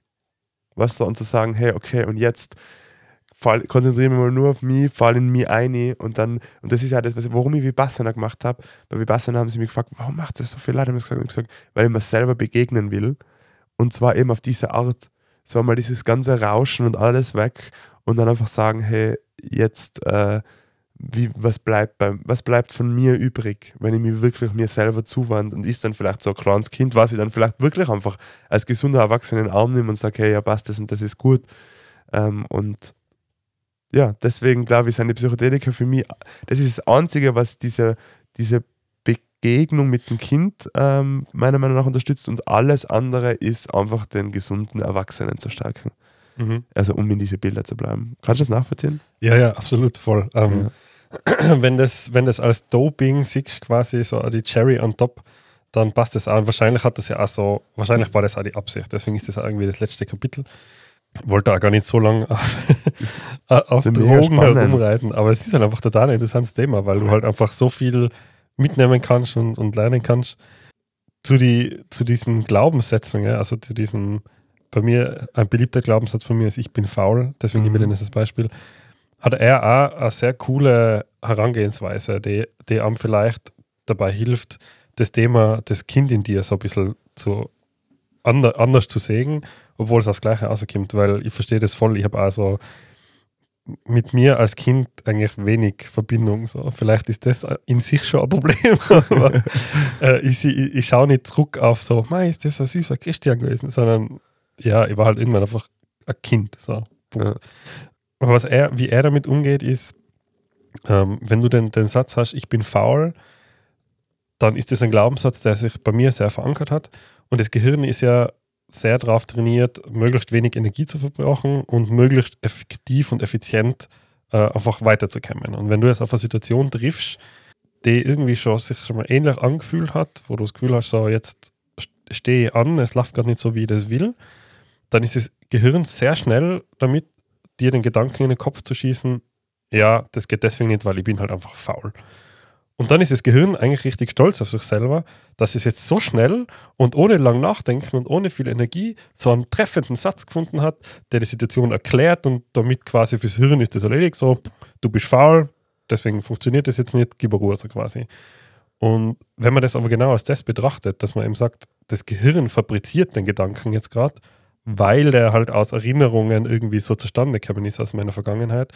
Weißt du, und zu sagen, hey, okay, und jetzt fall, konzentriere mich mal nur auf mich, fall in mich ein und dann, und das ist ja das, warum ich Vipassana gemacht habe. Bei Vipassana haben sie mich gefragt, warum macht das so viel Leid? Und ich habe gesagt, ich gesagt, weil ich mir selber begegnen will Und zwar eben auf diese Art. So mal dieses ganze Rauschen und alles weg und dann einfach sagen, hey, jetzt, äh, wie, was, bleibt beim, was bleibt von mir übrig, wenn ich mich wirklich mir selber zuwand und ist dann vielleicht so ein kleines Kind, was ich dann vielleicht wirklich einfach als gesunder Erwachsener in den Arm nehme und sage, hey, ja, passt das und das ist gut. Ähm, und ja, deswegen glaube ich, sind die Psychedelika für mich, das ist das Einzige, was diese, diese Begegnung mit dem Kind ähm, meiner Meinung nach unterstützt und alles andere ist einfach den gesunden Erwachsenen zu stärken. Mhm. Also um in diese Bilder zu bleiben. Kannst du das nachvollziehen? Ja, ja, absolut voll. Ähm, <clears throat> wenn, das, wenn das als Doping siehst, quasi so die Cherry on top, dann passt das auch. Und wahrscheinlich hat das ja auch so, wahrscheinlich war das auch die Absicht. Deswegen ist das auch irgendwie das letzte Kapitel. Wollte auch gar nicht so lange auf, <laughs> auf Drogen herumreiten, aber es ist halt einfach total ein interessantes Thema, weil du halt einfach so viel mitnehmen kannst und, und lernen kannst zu, die, zu diesen Glaubenssätzen, ja? also zu diesen, bei mir, ein beliebter Glaubenssatz von mir ist, ich bin faul, deswegen nehme ich den als Beispiel, hat er auch eine sehr coole Herangehensweise, die, die einem vielleicht dabei hilft, das Thema, das Kind in dir so ein bisschen zu, ander, anders zu sehen, obwohl es aufs Gleiche rauskommt, weil ich verstehe das voll, ich habe auch so mit mir als Kind eigentlich wenig Verbindung. So. Vielleicht ist das in sich schon ein Problem, <laughs> aber äh, ich, ich, ich schaue nicht zurück auf so, Mei, ist das ein süßer Christian gewesen, sondern ja, ich war halt irgendwann einfach ein Kind. So. Ja. Aber was er, wie er damit umgeht, ist, ähm, wenn du den, den Satz hast, ich bin faul, dann ist das ein Glaubenssatz, der sich bei mir sehr verankert hat. Und das Gehirn ist ja sehr darauf trainiert, möglichst wenig Energie zu verbrauchen und möglichst effektiv und effizient äh, einfach weiterzukommen. Und wenn du jetzt auf eine Situation triffst, die irgendwie schon sich schon mal ähnlich angefühlt hat, wo du das Gefühl hast, so jetzt stehe ich an, es läuft gerade nicht so, wie ich das will, dann ist das Gehirn sehr schnell damit, dir den Gedanken in den Kopf zu schießen, ja, das geht deswegen nicht, weil ich bin halt einfach faul. Und dann ist das Gehirn eigentlich richtig stolz auf sich selber, dass es jetzt so schnell und ohne lang nachdenken und ohne viel Energie so einen treffenden Satz gefunden hat, der die Situation erklärt und damit quasi fürs Hirn ist das erledigt. So, du bist faul, deswegen funktioniert das jetzt nicht, gib Ruhe so quasi. Und wenn man das aber genau als das betrachtet, dass man eben sagt, das Gehirn fabriziert den Gedanken jetzt gerade, weil der halt aus Erinnerungen irgendwie so zustande gekommen ist aus meiner Vergangenheit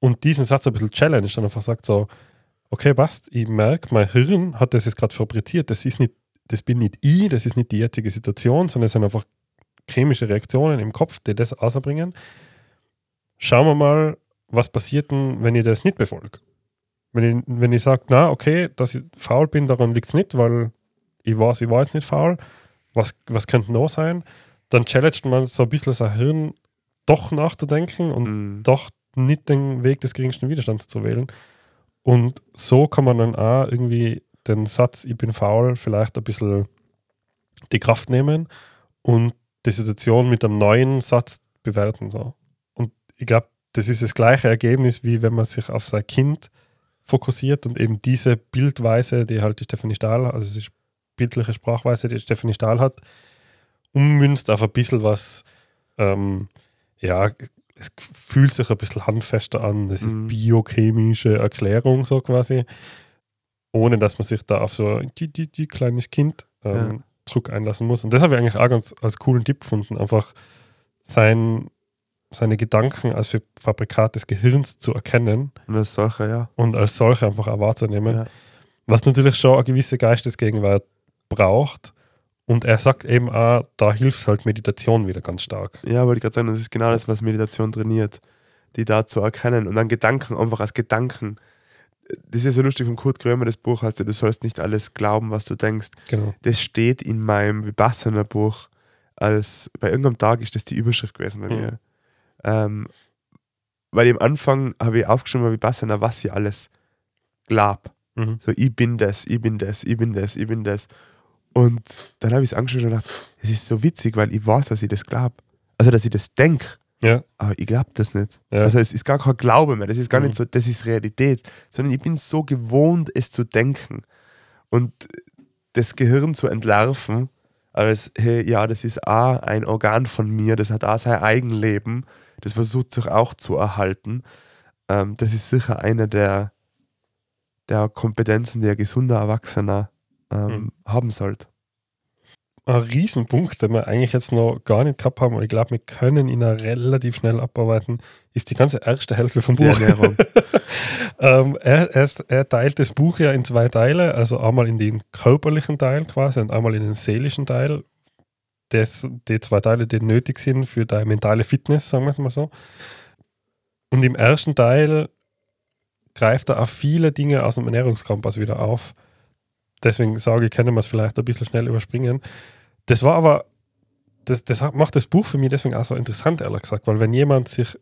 und diesen Satz ein bisschen challenge, dann einfach sagt so, okay, passt, ich merke, mein Hirn hat das jetzt gerade fabriziert. Das ist nicht, das bin nicht ich, das ist nicht die jetzige Situation, sondern es sind einfach chemische Reaktionen im Kopf, die das ausbringen. Schauen wir mal, was passiert denn, wenn ich das nicht befolge. Wenn ich, wenn ich sage, na, okay, dass ich faul bin, daran liegt es nicht, weil ich weiß, ich war jetzt nicht faul. Was, was könnte noch sein? Dann challenged man so ein bisschen sein Hirn, doch nachzudenken und Mhm. doch nicht den Weg des geringsten Widerstands zu wählen. Und so kann man dann auch irgendwie den Satz, ich bin faul, vielleicht ein bisschen die Kraft nehmen und die Situation mit einem neuen Satz bewerten. So. Und ich glaube, das ist das gleiche Ergebnis, wie wenn man sich auf sein Kind fokussiert und eben diese Bildweise, die halt die Stefanie Stahl, also die bildliche Sprachweise, die Stefanie Stahl hat, ummünzt auf ein bisschen was, ähm, ja, es fühlt sich ein bisschen handfester an. Das ist Mhm. biochemische Erklärung so quasi, ohne dass man sich da auf so ein die, die, die kleines Kind ähm, Ja. Druck einlassen muss. Und das habe ich eigentlich auch ganz als coolen Tipp gefunden, einfach sein, seine Gedanken als Fa- Fabrikat des Gehirns zu erkennen Und als solcher, ja. und als solche einfach auch wahrzunehmen. Ja. Was natürlich schon eine gewisse Geistesgegenwart braucht. Und er sagt eben auch, da hilft halt Meditation wieder ganz stark. Ja, wollte ich gerade sagen, das ist genau das, was Meditation trainiert, die da zu erkennen und dann Gedanken einfach als Gedanken. Das ist so lustig von Kurt Krömer, das Buch heißt du sollst nicht alles glauben, was du denkst. Genau. Das steht in meinem Vipassana Buch als, bei irgendeinem Tag ist das die Überschrift gewesen bei Mhm. mir. Ähm, weil am Anfang habe ich aufgeschrieben bei Vipassana, was ich alles glaub. Mhm. So, ich bin das, ich bin das, ich bin das, ich bin das. Und dann habe ich es angeschaut und gedacht, es ist so witzig, weil ich weiß, dass ich das glaube. Also, dass ich das denke, Ja, aber ich glaube das nicht. Ja. Also, es ist gar kein Glaube mehr, das ist gar Mhm. nicht so, das ist Realität, sondern ich bin so gewohnt, es zu denken. Und das Gehirn zu entlarven, als, hey, ja, das ist auch ein Organ von mir, das hat auch sein Eigenleben, das versucht sich auch zu erhalten. Ähm, das ist sicher eine der, der Kompetenzen, ein gesunder Erwachsener ähm, Mhm. haben sollte. ein Riesenpunkt, den wir eigentlich jetzt noch gar nicht gehabt haben, und ich glaube, wir können ihn auch relativ schnell abarbeiten, ist die ganze erste Hälfte vom Buch. <laughs> Ähm, er, er, er teilt das Buch ja in zwei Teile, also einmal in den körperlichen Teil quasi und einmal in den seelischen Teil. Das, die zwei Teile, die nötig sind für deine mentale Fitness, sagen wir es mal so. Und im ersten Teil greift er auch viele Dinge aus dem Ernährungskompass wieder auf. Deswegen sage ich, können wir es vielleicht ein bisschen schnell überspringen. Das war aber, das, das macht das Buch für mich deswegen auch so interessant, ehrlich gesagt, weil wenn jemand sich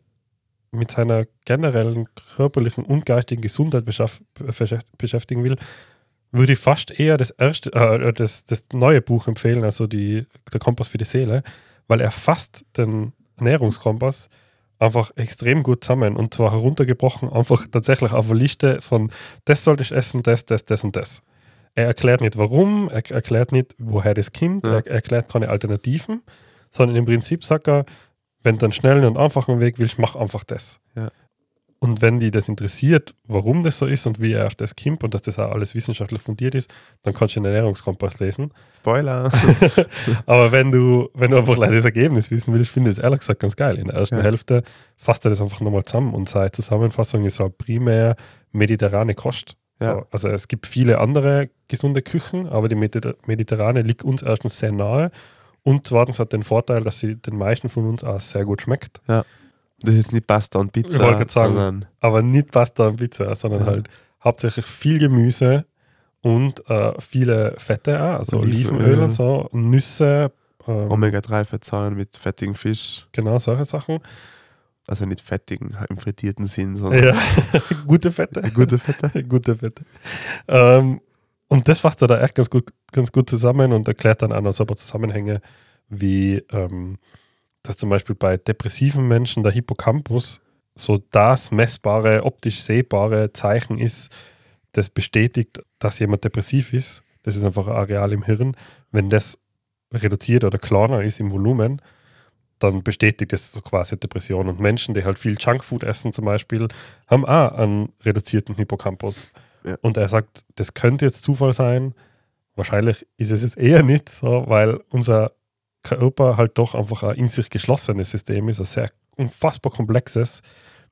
mit seiner generellen körperlichen und geistigen Gesundheit beschäftigen will, würde ich fast eher das erste, äh, das, das neue Buch empfehlen, also die, der Kompass für die Seele, weil er fasst den Ernährungskompass einfach extrem gut zusammen und zwar heruntergebrochen einfach tatsächlich auf eine Liste von das sollte ich essen, das, das, das und das. Er erklärt nicht warum, er erklärt nicht, woher das kommt, Ja. er erklärt keine Alternativen, sondern im Prinzip sagt er, wenn du einen schnellen und einfachen Weg willst, mach einfach das. Ja. Und wenn die das interessiert, warum das so ist und wie er auf das kommt und dass das auch alles wissenschaftlich fundiert ist, dann kannst du den Ernährungskompass lesen. Spoiler. <laughs> Aber wenn du, wenn du einfach leider das Ergebnis wissen willst, finde ich es ehrlich gesagt ganz geil. In der ersten Ja. Hälfte fasst er das einfach nochmal zusammen und seine Zusammenfassung ist so primär mediterrane Kost. Ja. So, also es gibt viele andere gesunde Küchen, aber die Mediter mediterrane liegt uns erstens sehr nahe und zweitens hat den Vorteil, dass sie den meisten von uns auch sehr gut schmeckt. Das ist nicht Pasta und Pizza, Ich sagen, sondern Aber nicht Pasta und Pizza, sondern Ja. halt hauptsächlich viel Gemüse und äh, viele Fette, auch, also Olivenöl. Olivenöl und so, Nüsse, ähm, Omega-3-Fettsäuren mit fettigem Fisch. genau solche Sachen. Also nicht fettigen im frittierten Sinn, sondern Ja, <laughs> gute Fette. <laughs> gute Fette. <laughs> gute Fette. Ähm, und das fasst er da echt ganz gut, ganz gut zusammen und erklärt dann auch noch so ein paar Zusammenhänge, wie ähm, dass zum Beispiel bei depressiven Menschen der Hippocampus so das messbare, optisch sehbare Zeichen ist, das bestätigt, dass jemand depressiv ist. Das ist einfach ein Areal im Hirn. Wenn das reduziert oder kleiner ist im Volumen, dann bestätigt das so quasi Depression. Und Menschen, die halt viel Junkfood essen zum Beispiel, haben auch einen reduzierten Hippocampus. Ja. Und er sagt, das könnte jetzt Zufall sein. Wahrscheinlich ist es es eher nicht, so, weil unser Körper halt doch einfach ein in sich geschlossenes System ist, ein sehr unfassbar komplexes,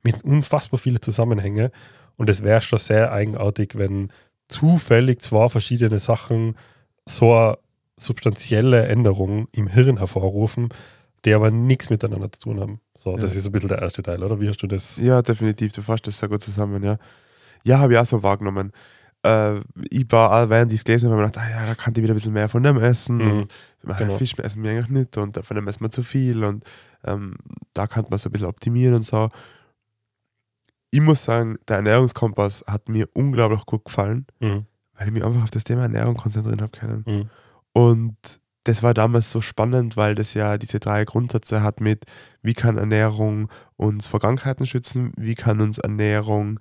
mit unfassbar vielen Zusammenhängen. Und es wäre schon sehr eigenartig, wenn zufällig zwei verschiedene Sachen so eine substanzielle Änderung im Hirn hervorrufen, die aber nichts miteinander zu tun haben. So, das Ja. ist ein bisschen der erste Teil, oder? Wie hast du das? Ja, definitiv. Du fasst das sehr gut zusammen, ja. Ja, habe ich auch so wahrgenommen. Äh, ich war, auch, während ich es gelesen habe, ich gedacht, ah, ja, da kann ich wieder ein bisschen mehr von dem essen. Mhm. Und Genau. Fisch essen wir eigentlich nicht und von dem essen wir zu viel und ähm, da kann man so ein bisschen optimieren und so. Ich muss sagen, der Ernährungskompass hat mir unglaublich gut gefallen, Mhm. weil ich mich einfach auf das Thema Ernährung konzentrieren habe können. Mhm. Und das war damals so spannend, weil das ja diese drei Grundsätze hat mit, wie kann Ernährung uns vor Krankheiten schützen, wie kann uns Ernährung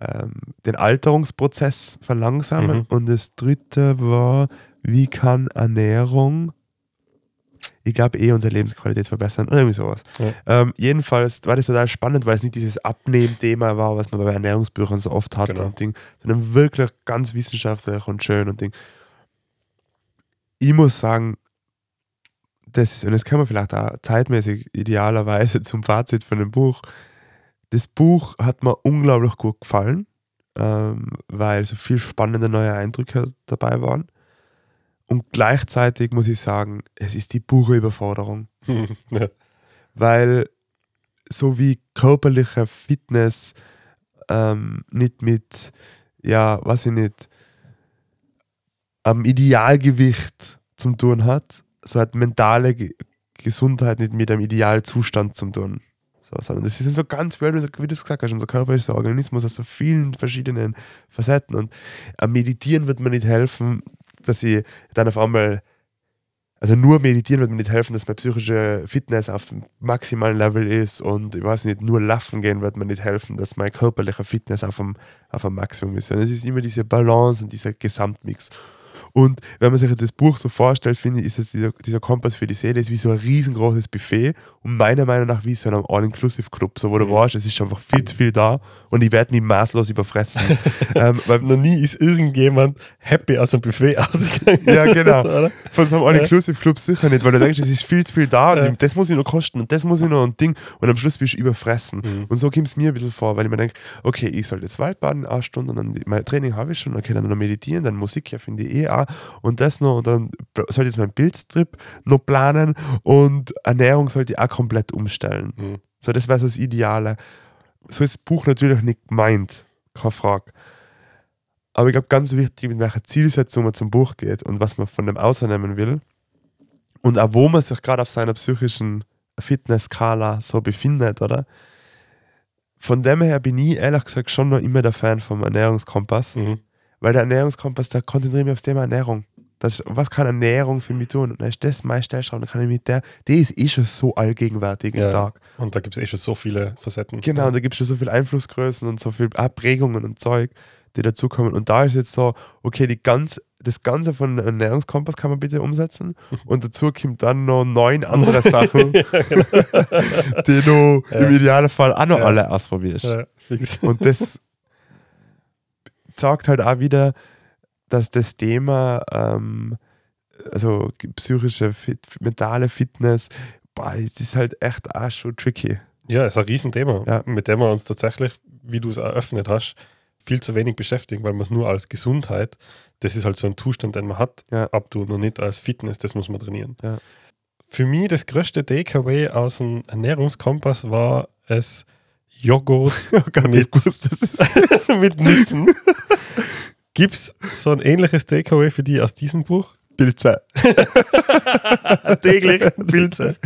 ähm, den Alterungsprozess verlangsamen Mhm. und das dritte war, wie kann Ernährung, ich glaube, eh unsere Lebensqualität verbessern oder irgendwie sowas. Ja. Ähm, jedenfalls war das total spannend, weil es nicht dieses Abnehmen-Thema war, was man bei Ernährungsbüchern so oft hat Genau. und Ding, sondern wirklich ganz wissenschaftlich und schön und Ding ich muss sagen, das ist, und das kann man vielleicht auch zeitmäßig idealerweise zum Fazit von dem Buch. Das Buch hat mir unglaublich gut gefallen, ähm, weil so viel spannende neue Eindrücke dabei waren. Und gleichzeitig muss ich sagen, es ist die pure Überforderung. <laughs> ja. Weil so wie körperliche Fitness ähm, nicht mit, ja, weiß ich nicht, am Idealgewicht zum tun hat, so hat mentale Ge Gesundheit nicht mit einem Idealzustand zum tun. So, sondern das ist so ganz, du, wie du es gesagt hast, unser Körper ist ein Organismus aus so vielen verschiedenen Facetten und am Meditieren wird mir nicht helfen, dass ich dann auf einmal also nur meditieren wird mir nicht helfen, dass meine psychische Fitness auf dem maximalen Level ist und ich weiß nicht, nur laufen gehen wird mir nicht helfen, dass meine körperliche Fitness auf dem, auf dem Maximum ist. Sondern es ist immer diese Balance und dieser Gesamtmix. Und wenn man sich jetzt das Buch so vorstellt, finde ich, ist es dieser, dieser Kompass für die Seele ist wie so ein riesengroßes Buffet und meiner Meinung nach wie so ein All-Inclusive-Club, so wo du Mhm. warst, es ist einfach viel zu viel da und ich werde mich maßlos überfressen. <laughs> ähm, weil, Noch nie ist irgendjemand happy aus dem Buffet <laughs> ausgegangen. ja, genau. <laughs> Von so einem All-Inclusive-Club sicher nicht, weil du denkst, es ist viel zu viel da und Ja. das muss ich noch kosten und das muss ich noch und Ding und am Schluss bist du überfressen. Mhm. Und so kommt es mir ein bisschen vor, weil ich mir denke, okay, ich soll jetzt Waldbaden eine Stunde und dann mein Training habe ich schon, okay, dann noch meditieren, dann Musik ja finde ich eh auch und das noch und dann soll ich jetzt meinen Bildstrip noch planen und Ernährung sollte ich auch komplett umstellen. Mhm. So, das wäre so das Ideale. So ist das Buch natürlich nicht gemeint, keine Frage. Aber ich glaube, ganz wichtig, mit welcher Zielsetzung man zum Buch geht und was man von dem außernehmen will. Und auch wo man sich gerade auf seiner psychischen Fitness-Skala so befindet, oder? Von dem her bin ich ehrlich gesagt schon noch immer der Fan vom Ernährungskompass, Mhm. Weil der Ernährungskompass, da konzentriere ich mich aufs Thema Ernährung. Das, was kann Ernährung für mich tun? Und dann ist das meine Stellschraube, dann kann ich mit der, die ist eh schon so allgegenwärtig Ja. im Tag. Und da gibt es eh schon so viele Facetten. Genau, und da gibt es schon so viele Einflussgrößen und so viele Prägungen und Zeug, die dazukommen. Und da ist jetzt so, okay, die ganz, das Ganze von Ernährungskompass kann man bitte umsetzen. <laughs> Und dazu kommt dann noch neun andere <laughs> Sachen, <laughs> die du im Idealfall auch noch Ja. alle ausprobierst. Ja. Und das sagt halt auch wieder, dass das Thema, ähm, also psychische, fit, mentale Fitness, boah, das ist halt echt auch schon tricky. Ja, ist ein Riesenthema, Ja. mit dem wir uns tatsächlich, wie du es eröffnet hast, viel zu wenig beschäftigen, weil man es nur als Gesundheit, das ist halt so ein Zustand, den man hat, Ja. abtun und nicht als Fitness, das muss man trainieren. Ja. Für mich das größte Takeaway aus dem Ernährungskompass war es Joghurt <laughs> mit, <laughs> mit Nüssen. <laughs> Gibt es so ein ähnliches Takeaway für die aus diesem Buch? Pilze. Täglich Pilze.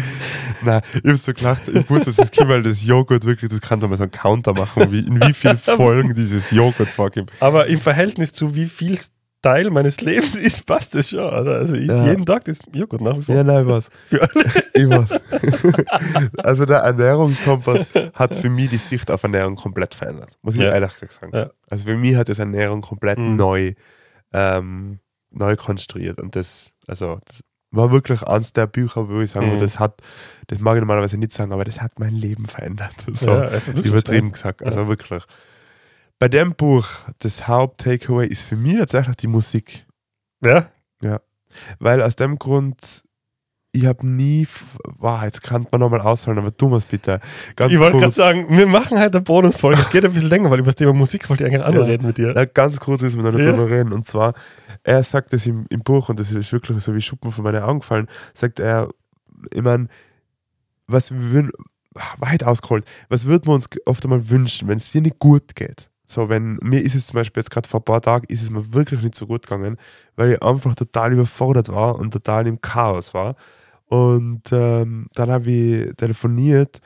Nein, ich habe so gelacht, ich wusste, dass das kommt, weil das Joghurt wirklich, das kann doch mal so einen Counter machen, wie, in wie vielen Folgen dieses Joghurt vorkommt. Aber im Verhältnis zu wie viel Teil meines <laughs> Lebens ist, passt das schon. Oder? Also ich Ja. jeden Tag das Joghurt nach wie vor. Ja, nein, was. Ich weiß. <laughs> <laughs> Also der Ernährungskompass hat für mich die Sicht auf Ernährung komplett verändert, muss ich Ja. ehrlich gesagt sagen. Ja. Also für mich hat das Ernährung komplett Mhm. neu, ähm, neu konstruiert und das, also das war wirklich eins der Bücher, wo ich sagen, Mhm. das hat, das mag ich normalerweise nicht sagen, aber das hat mein Leben verändert. So. Also übertrieben gesagt, also wirklich. Bei dem Buch, das Haupt-Takeaway ist für mich tatsächlich die Musik. Ja, Weil aus dem Grund, ich habe nie, wow, jetzt kann man nochmal ausholen, aber tu mal's bitte. Ganz ich wollte gerade sagen, wir machen heute eine Bonusfolge. Es geht ein bisschen länger, weil über das Thema Musik wollte ich eigentlich auch Ja. reden mit dir. na, ganz kurz müssen wir noch Ja. drüber reden. Und zwar, er sagt das im, im Buch, und das ist wirklich so wie Schuppen von meinen Augen gefallen, sagt er, ich meine, was wir würden, weit ausgeholt, was würden wir uns oft einmal wünschen, wenn es dir nicht gut geht? So, wenn mir ist es zum Beispiel jetzt gerade vor ein paar Tagen, ist es mir wirklich nicht so gut gegangen, weil ich einfach total überfordert war und total im Chaos war. Und ähm, dann habe ich telefoniert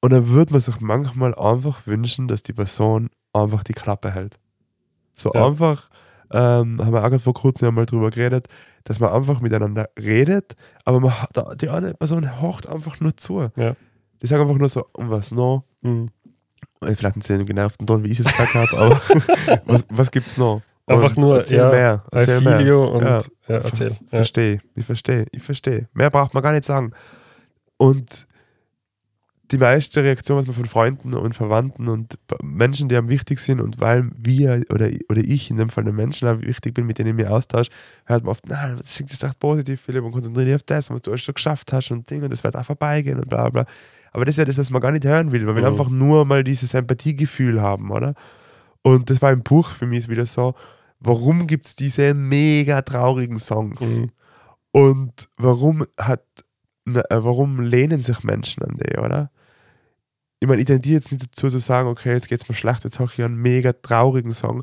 und dann würde man sich manchmal einfach wünschen, dass die Person einfach die Klappe hält. So Ja. einfach, ähm, haben wir auch gerade vor kurzem einmal drüber geredet, dass man einfach miteinander redet, aber man, die eine Person horcht einfach nur zu. Ja. Die sagen einfach nur so, um was noch? Mhm. Äh, Vielleicht einen genervten Ton, wie ich es gesagt habe, aber <laughs> was, was gibt's noch? Einfach nur, erzähl ja, mehr, erzähl mehr. und Ja. ja, erzähl. Ich verstehe, ich verstehe, ich verstehe. Mehr braucht man gar nicht sagen. Und die meiste Reaktion, was man von Freunden und Verwandten und Menschen, die einem wichtig sind und weil wir oder, oder ich in dem Fall den Menschen wichtig bin, mit denen ich mich austausche, hört man oft, nein, das ist doch positiv, Philipp, und konzentriere dich auf das, was du alles schon geschafft hast und Ding und das wird auch vorbeigehen und bla bla. Aber das ist ja das, was man gar nicht hören will. Man will Mhm. einfach nur mal dieses Empathiegefühl haben, oder? Und das war im Buch für mich wieder so, warum gibt es diese mega traurigen Songs? Mhm. Und warum hat, na, äh, warum lehnen sich Menschen an die, oder? Ich meine, ich tendiere jetzt nicht dazu zu sagen, okay, jetzt geht's mir schlecht, jetzt höre ich einen mega traurigen Song.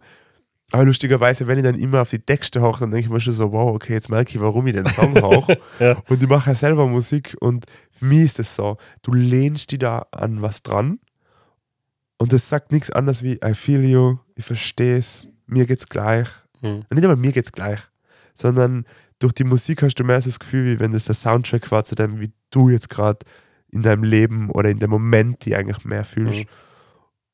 Aber lustigerweise, wenn ich dann immer auf die Texte höre, dann denke ich mir schon so, wow, okay, jetzt merke ich, warum ich den Song <laughs> höre. Ja. Und ich mache ja selber Musik und für mich ist es so, du lehnst dich da an was dran und das sagt nichts anderes wie I feel you, ich verstehe es, mir geht's gleich. Und nicht einmal mir geht's gleich, sondern durch die Musik hast du mehr so das Gefühl, wie wenn das der Soundtrack war zu dem, wie du jetzt gerade in deinem Leben oder in dem Moment die eigentlich mehr fühlst. Mhm.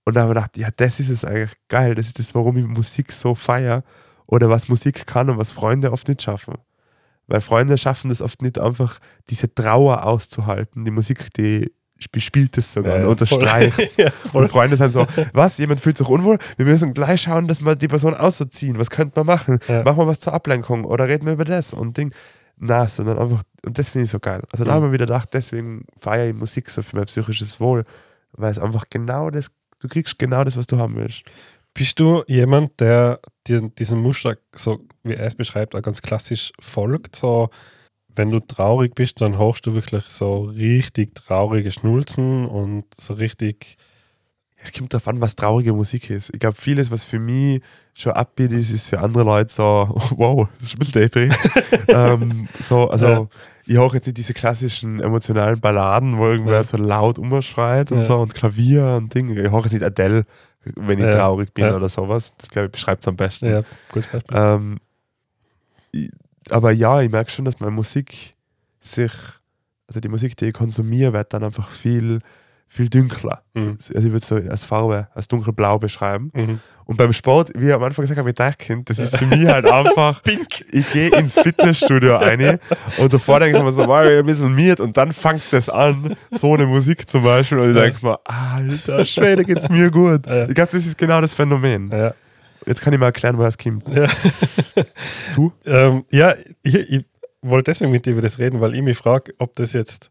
Und da habe ich gedacht, ja, das ist es eigentlich geil, das ist das, warum ich Musik so feiere. oder was Musik kann und was Freunde oft nicht schaffen. Weil Freunde schaffen das oft nicht einfach, diese Trauer auszuhalten. Die Musik, die bespielt es sogar Ja, und unterstreicht <laughs> ja, voll. Und Freunde sind so, was, jemand fühlt sich unwohl? Wir müssen gleich schauen, dass wir die Person ausziehen. Was könnte man machen? Ja. Machen wir was zur Ablenkung oder reden wir über das und Ding. Na, sondern einfach, und das finde ich so geil. Also da Mhm. haben wir wieder gedacht, deswegen feiere ich Musik so für mein psychisches Wohl, weil es einfach genau das, du kriegst genau das, was du haben willst. Bist du jemand, der dir diesem Muster, so wie er es beschreibt, auch ganz klassisch folgt? So, wenn du traurig bist, dann hörst du wirklich so richtig traurige Schnulzen und so richtig. Es kommt darauf an, was traurige Musik ist. Ich glaube, vieles, was für mich schon upbeat ist, ist für andere Leute so, <laughs> wow, das ist ein bisschen <laughs> ähm, so, also, Ja. Ich höre jetzt nicht diese klassischen emotionalen Balladen, wo irgendwer Ja. so laut umschreit und Ja. so und Klavier und Dinge. Ich höre jetzt nicht Adele, wenn ich Ja. traurig bin oder sowas. Das, glaube ich, beschreibt es am besten. Ja, gutes Beispiel. Ähm, aber ja, ich merke schon, dass meine Musik sich, also die Musik, die ich konsumiere, wird dann einfach viel, viel dünkler. Mhm. Also ich würde es so als Farbe, als dunkelblau beschreiben. Mhm. Und beim Sport, wie ich am Anfang gesagt habe, mit Deichkind, das ist für mich halt <laughs> einfach, Pink. ich gehe ins Fitnessstudio <laughs> rein und davor denke ich mir so, wow, ich ein bisschen miert und dann fängt das an, so eine Musik zum Beispiel und ich denke mir, alter Schwede, geht's mir gut. Ja. Ich glaube, das ist genau das Phänomen. Ja. Jetzt kann ich mal erklären, woher es kommt. Ja. Du? <laughs> Ähm, ja, ich, ich wollte deswegen mit dir über das reden, weil ich mich frage, ob das jetzt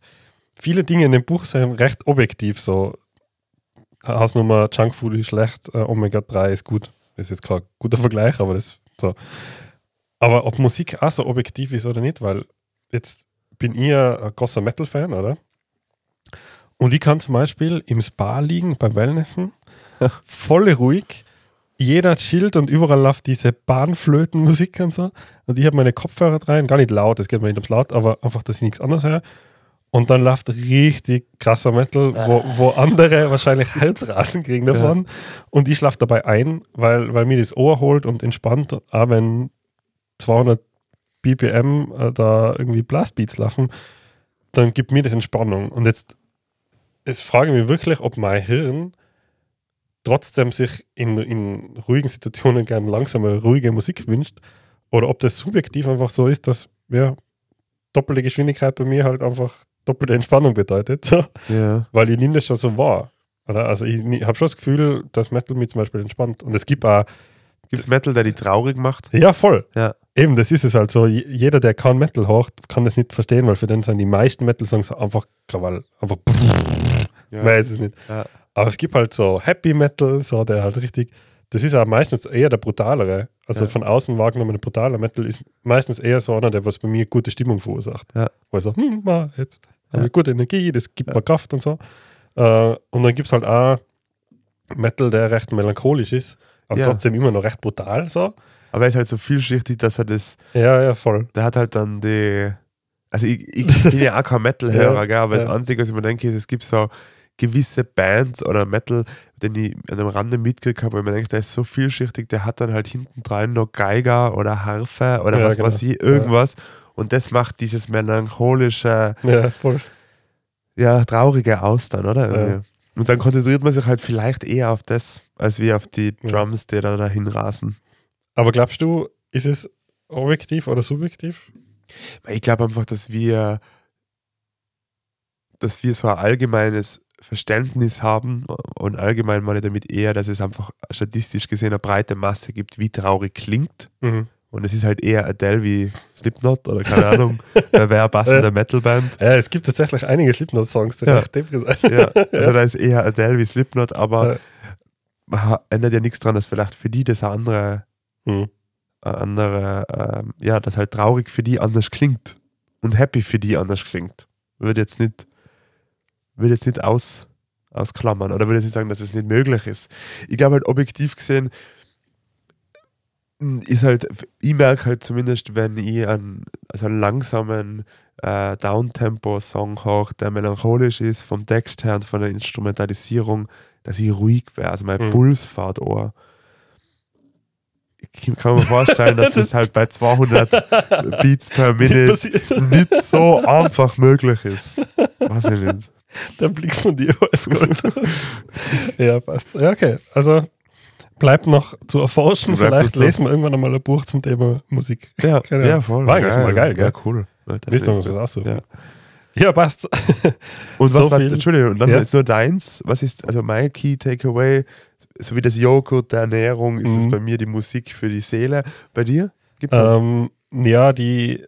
viele Dinge in dem Buch sind recht objektiv so. Hausnummer Junkfood ist schlecht, äh, Omega-3 ist gut. Das ist jetzt kein guter Vergleich, aber das so. Aber ob Musik auch so objektiv ist oder nicht, weil jetzt bin ich ja ein großer Metal-Fan, oder? Und ich kann zum Beispiel im Spa liegen, beim Wellnessen, <laughs> voll ruhig. Jeder chillt und überall läuft diese Bahnflötenmusik und so. Und ich habe meine Kopfhörer rein, gar nicht laut, es geht mir nicht ums Laut, aber einfach, dass ich nichts anderes höre. Und dann läuft richtig krasser Metal, wo, wo andere wahrscheinlich <laughs> Herzrasen kriegen davon. Und ich schlafe dabei ein, weil, weil mir das Ohr holt und entspannt. Aber wenn 200 BPM äh, da irgendwie Blastbeats laufen, dann gibt mir das Entspannung. Und jetzt, jetzt frage ich mich wirklich, ob mein Hirn trotzdem sich in, in ruhigen Situationen gerne langsame, ruhige Musik wünscht. Oder ob das subjektiv einfach so ist, dass ja, doppelte Geschwindigkeit bei mir halt einfach doppelte Entspannung bedeutet. <laughs> So. Ja. Weil ich nehme das schon so wahr. Oder? Also ich, ich habe schon das Gefühl, dass Metal mich zum Beispiel entspannt. Und es gibt auch, Gibt es Metal, der die traurig macht? ja voll, Ja. eben, das ist es halt so. Je- Jeder, der kein Metal hört, kann das nicht verstehen, weil für den sind die meisten Metal-Songs einfach Krawall. Einfach ja. es nicht. Ja. Aber es gibt halt so Happy Metal, so der halt richtig, das ist auch meistens eher der brutalere. Also Ja. von außen wahrgenommen, brutaler Metal ist meistens eher so einer, der was bei mir gute Stimmung verursacht. Ja. Weil so, hm, ma, jetzt habe Ja. ich gute Energie, das gibt mir Kraft und so. Äh, und dann gibt es halt auch Metal, der recht melancholisch ist, aber trotzdem immer noch recht brutal so. Aber er ist halt so vielschichtig, dass er das, Ja, ja, voll. der hat halt dann die, also ich, ich <laughs> bin ja auch kein Metal-Hörer, aber das. Einzige, was ich mir denke, ist, es gibt so gewisse Bands oder Metal, den ich an dem Rande mitgekriegt habe, wo ich mir denke, der ist so vielschichtig, der hat dann halt hinten dran noch Geiger oder Harfe oder Ja, was genau. weiß ich, irgendwas. Und das macht dieses melancholische, Ja, voll. ja, traurige aus dann, oder? Ja. Und dann konzentriert man sich halt vielleicht eher auf das, als wie auf die Ja. Drums, die da dahin rasen. Aber glaubst du, ist es objektiv oder subjektiv? Weil Ich glaube einfach, dass wir, dass wir so ein allgemeines Verständnis haben und allgemein meine ich damit eher, dass es einfach statistisch gesehen eine breite Masse gibt, wie traurig klingt. Mhm. Und es ist halt eher Adele wie Slipknot oder keine Ahnung, <laughs> wer wäre passende Metalband. Ja, es gibt tatsächlich einige Slipknot-Songs, die Ja. recht depressiv sind. Ja, also <laughs> da ist eher Adele wie Slipknot, aber ha- ändert ja nichts dran, dass vielleicht für die das eine andere, Mhm. eine andere ähm, ja, das halt traurig für die anders klingt und happy für die anders klingt. Würde jetzt nicht, würde jetzt nicht aus, ausklammern oder würde jetzt nicht sagen, dass es nicht möglich ist. Ich glaube halt objektiv gesehen, mh, ist halt, ich merke halt zumindest, wenn ich einen, also einen langsamen äh, Downtempo-Song höre, der melancholisch ist, vom Text her und von der Instrumentalisierung, dass ich ruhig wäre. Also mein Mhm. Puls fährt an. Ich kann mir vorstellen, dass <laughs> das halt bei 200 Beats per <laughs> Minute nicht so einfach möglich ist. Weiß ich nicht. Der Blick von dir als <laughs> Gold. ja, passt. Ja, okay. Also bleibt noch zu erforschen. Bleibt Vielleicht lesen wir irgendwann einmal ein Buch zum Thema Musik. Ja, <laughs> Keine ja voll. War eigentlich mal geil, gell? Ja, cool. Ja, Wisst ihr, was das auch so? Ja. Ja, passt. <laughs> Und So was war, viel. Entschuldigung, und dann Ja. jetzt nur deins. Was ist, also mein Key Takeaway, so wie das Joghurt der Ernährung, ist es Mhm. bei mir die Musik für die Seele. Bei dir? Gibt's ähm, ja, die,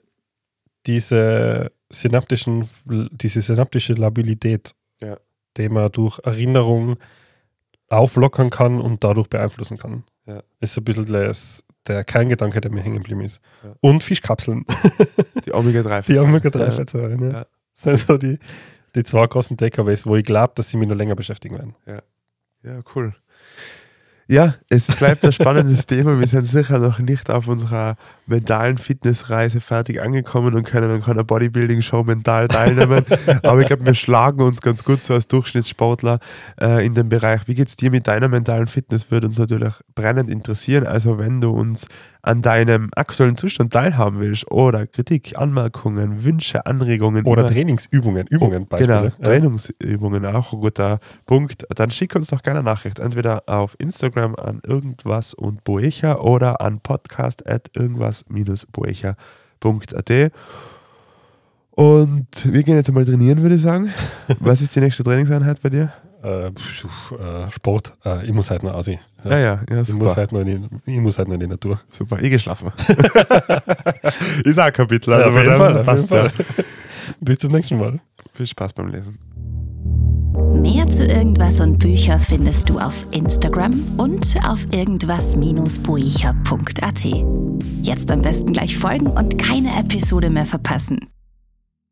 diese synaptischen, diese synaptische Labilität, Ja. die man durch Erinnerung auflockern kann und dadurch beeinflussen kann. Ja. Ist so ein bisschen das, der Kerngedanke, der mir hängen geblieben ist. Ja. Und Fischkapseln, <laughs> die Omega-3. die Omega-3 Ja. Ja. Ja. Das sind so die, die zwei großen Takeaways, wo ich glaube, dass sie mich noch länger beschäftigen werden. Ja, cool. Ja, es bleibt ein spannendes <laughs> Thema. Wir sind sicher noch nicht auf unserer mentalen Fitnessreise fertig angekommen und können an keiner Bodybuilding-Show mental teilnehmen. <laughs> Aber ich glaube, wir schlagen uns ganz gut so als Durchschnittssportler äh, in dem Bereich. Wie geht es dir mit deiner mentalen Fitness? Würde uns natürlich brennend interessieren. Also, wenn du uns an deinem aktuellen Zustand teilhaben willst oder Kritik, Anmerkungen, Wünsche, Anregungen Oder immer- Trainingsübungen, Übungen Genau, Beispiele. Ja. Trainingsübungen auch ein guter Punkt. Dann schick uns doch gerne eine Nachricht, entweder auf Instagram an irgendwas und Boecha oder an podcast at irgendwas-boecha.at. Und wir gehen jetzt mal trainieren, würde ich sagen. <laughs> Was ist die nächste Trainingseinheit bei dir? Äh, äh, Sport, äh, ich muss halt noch aussehen. Ja, ja, ja, Ich, muss halt noch in die, ich muss halt noch in die Natur. Super, ich geschlafen. <laughs> ist auch ein Kapitel. Also auf jeden Fall, auf jeden ja. Fall. <laughs> Bis zum nächsten Mal. Viel Spaß beim Lesen. Mehr zu irgendwas und Bücher findest du auf Instagram und auf irgendwas-buecher.at. Jetzt am besten gleich folgen und keine Episode mehr verpassen.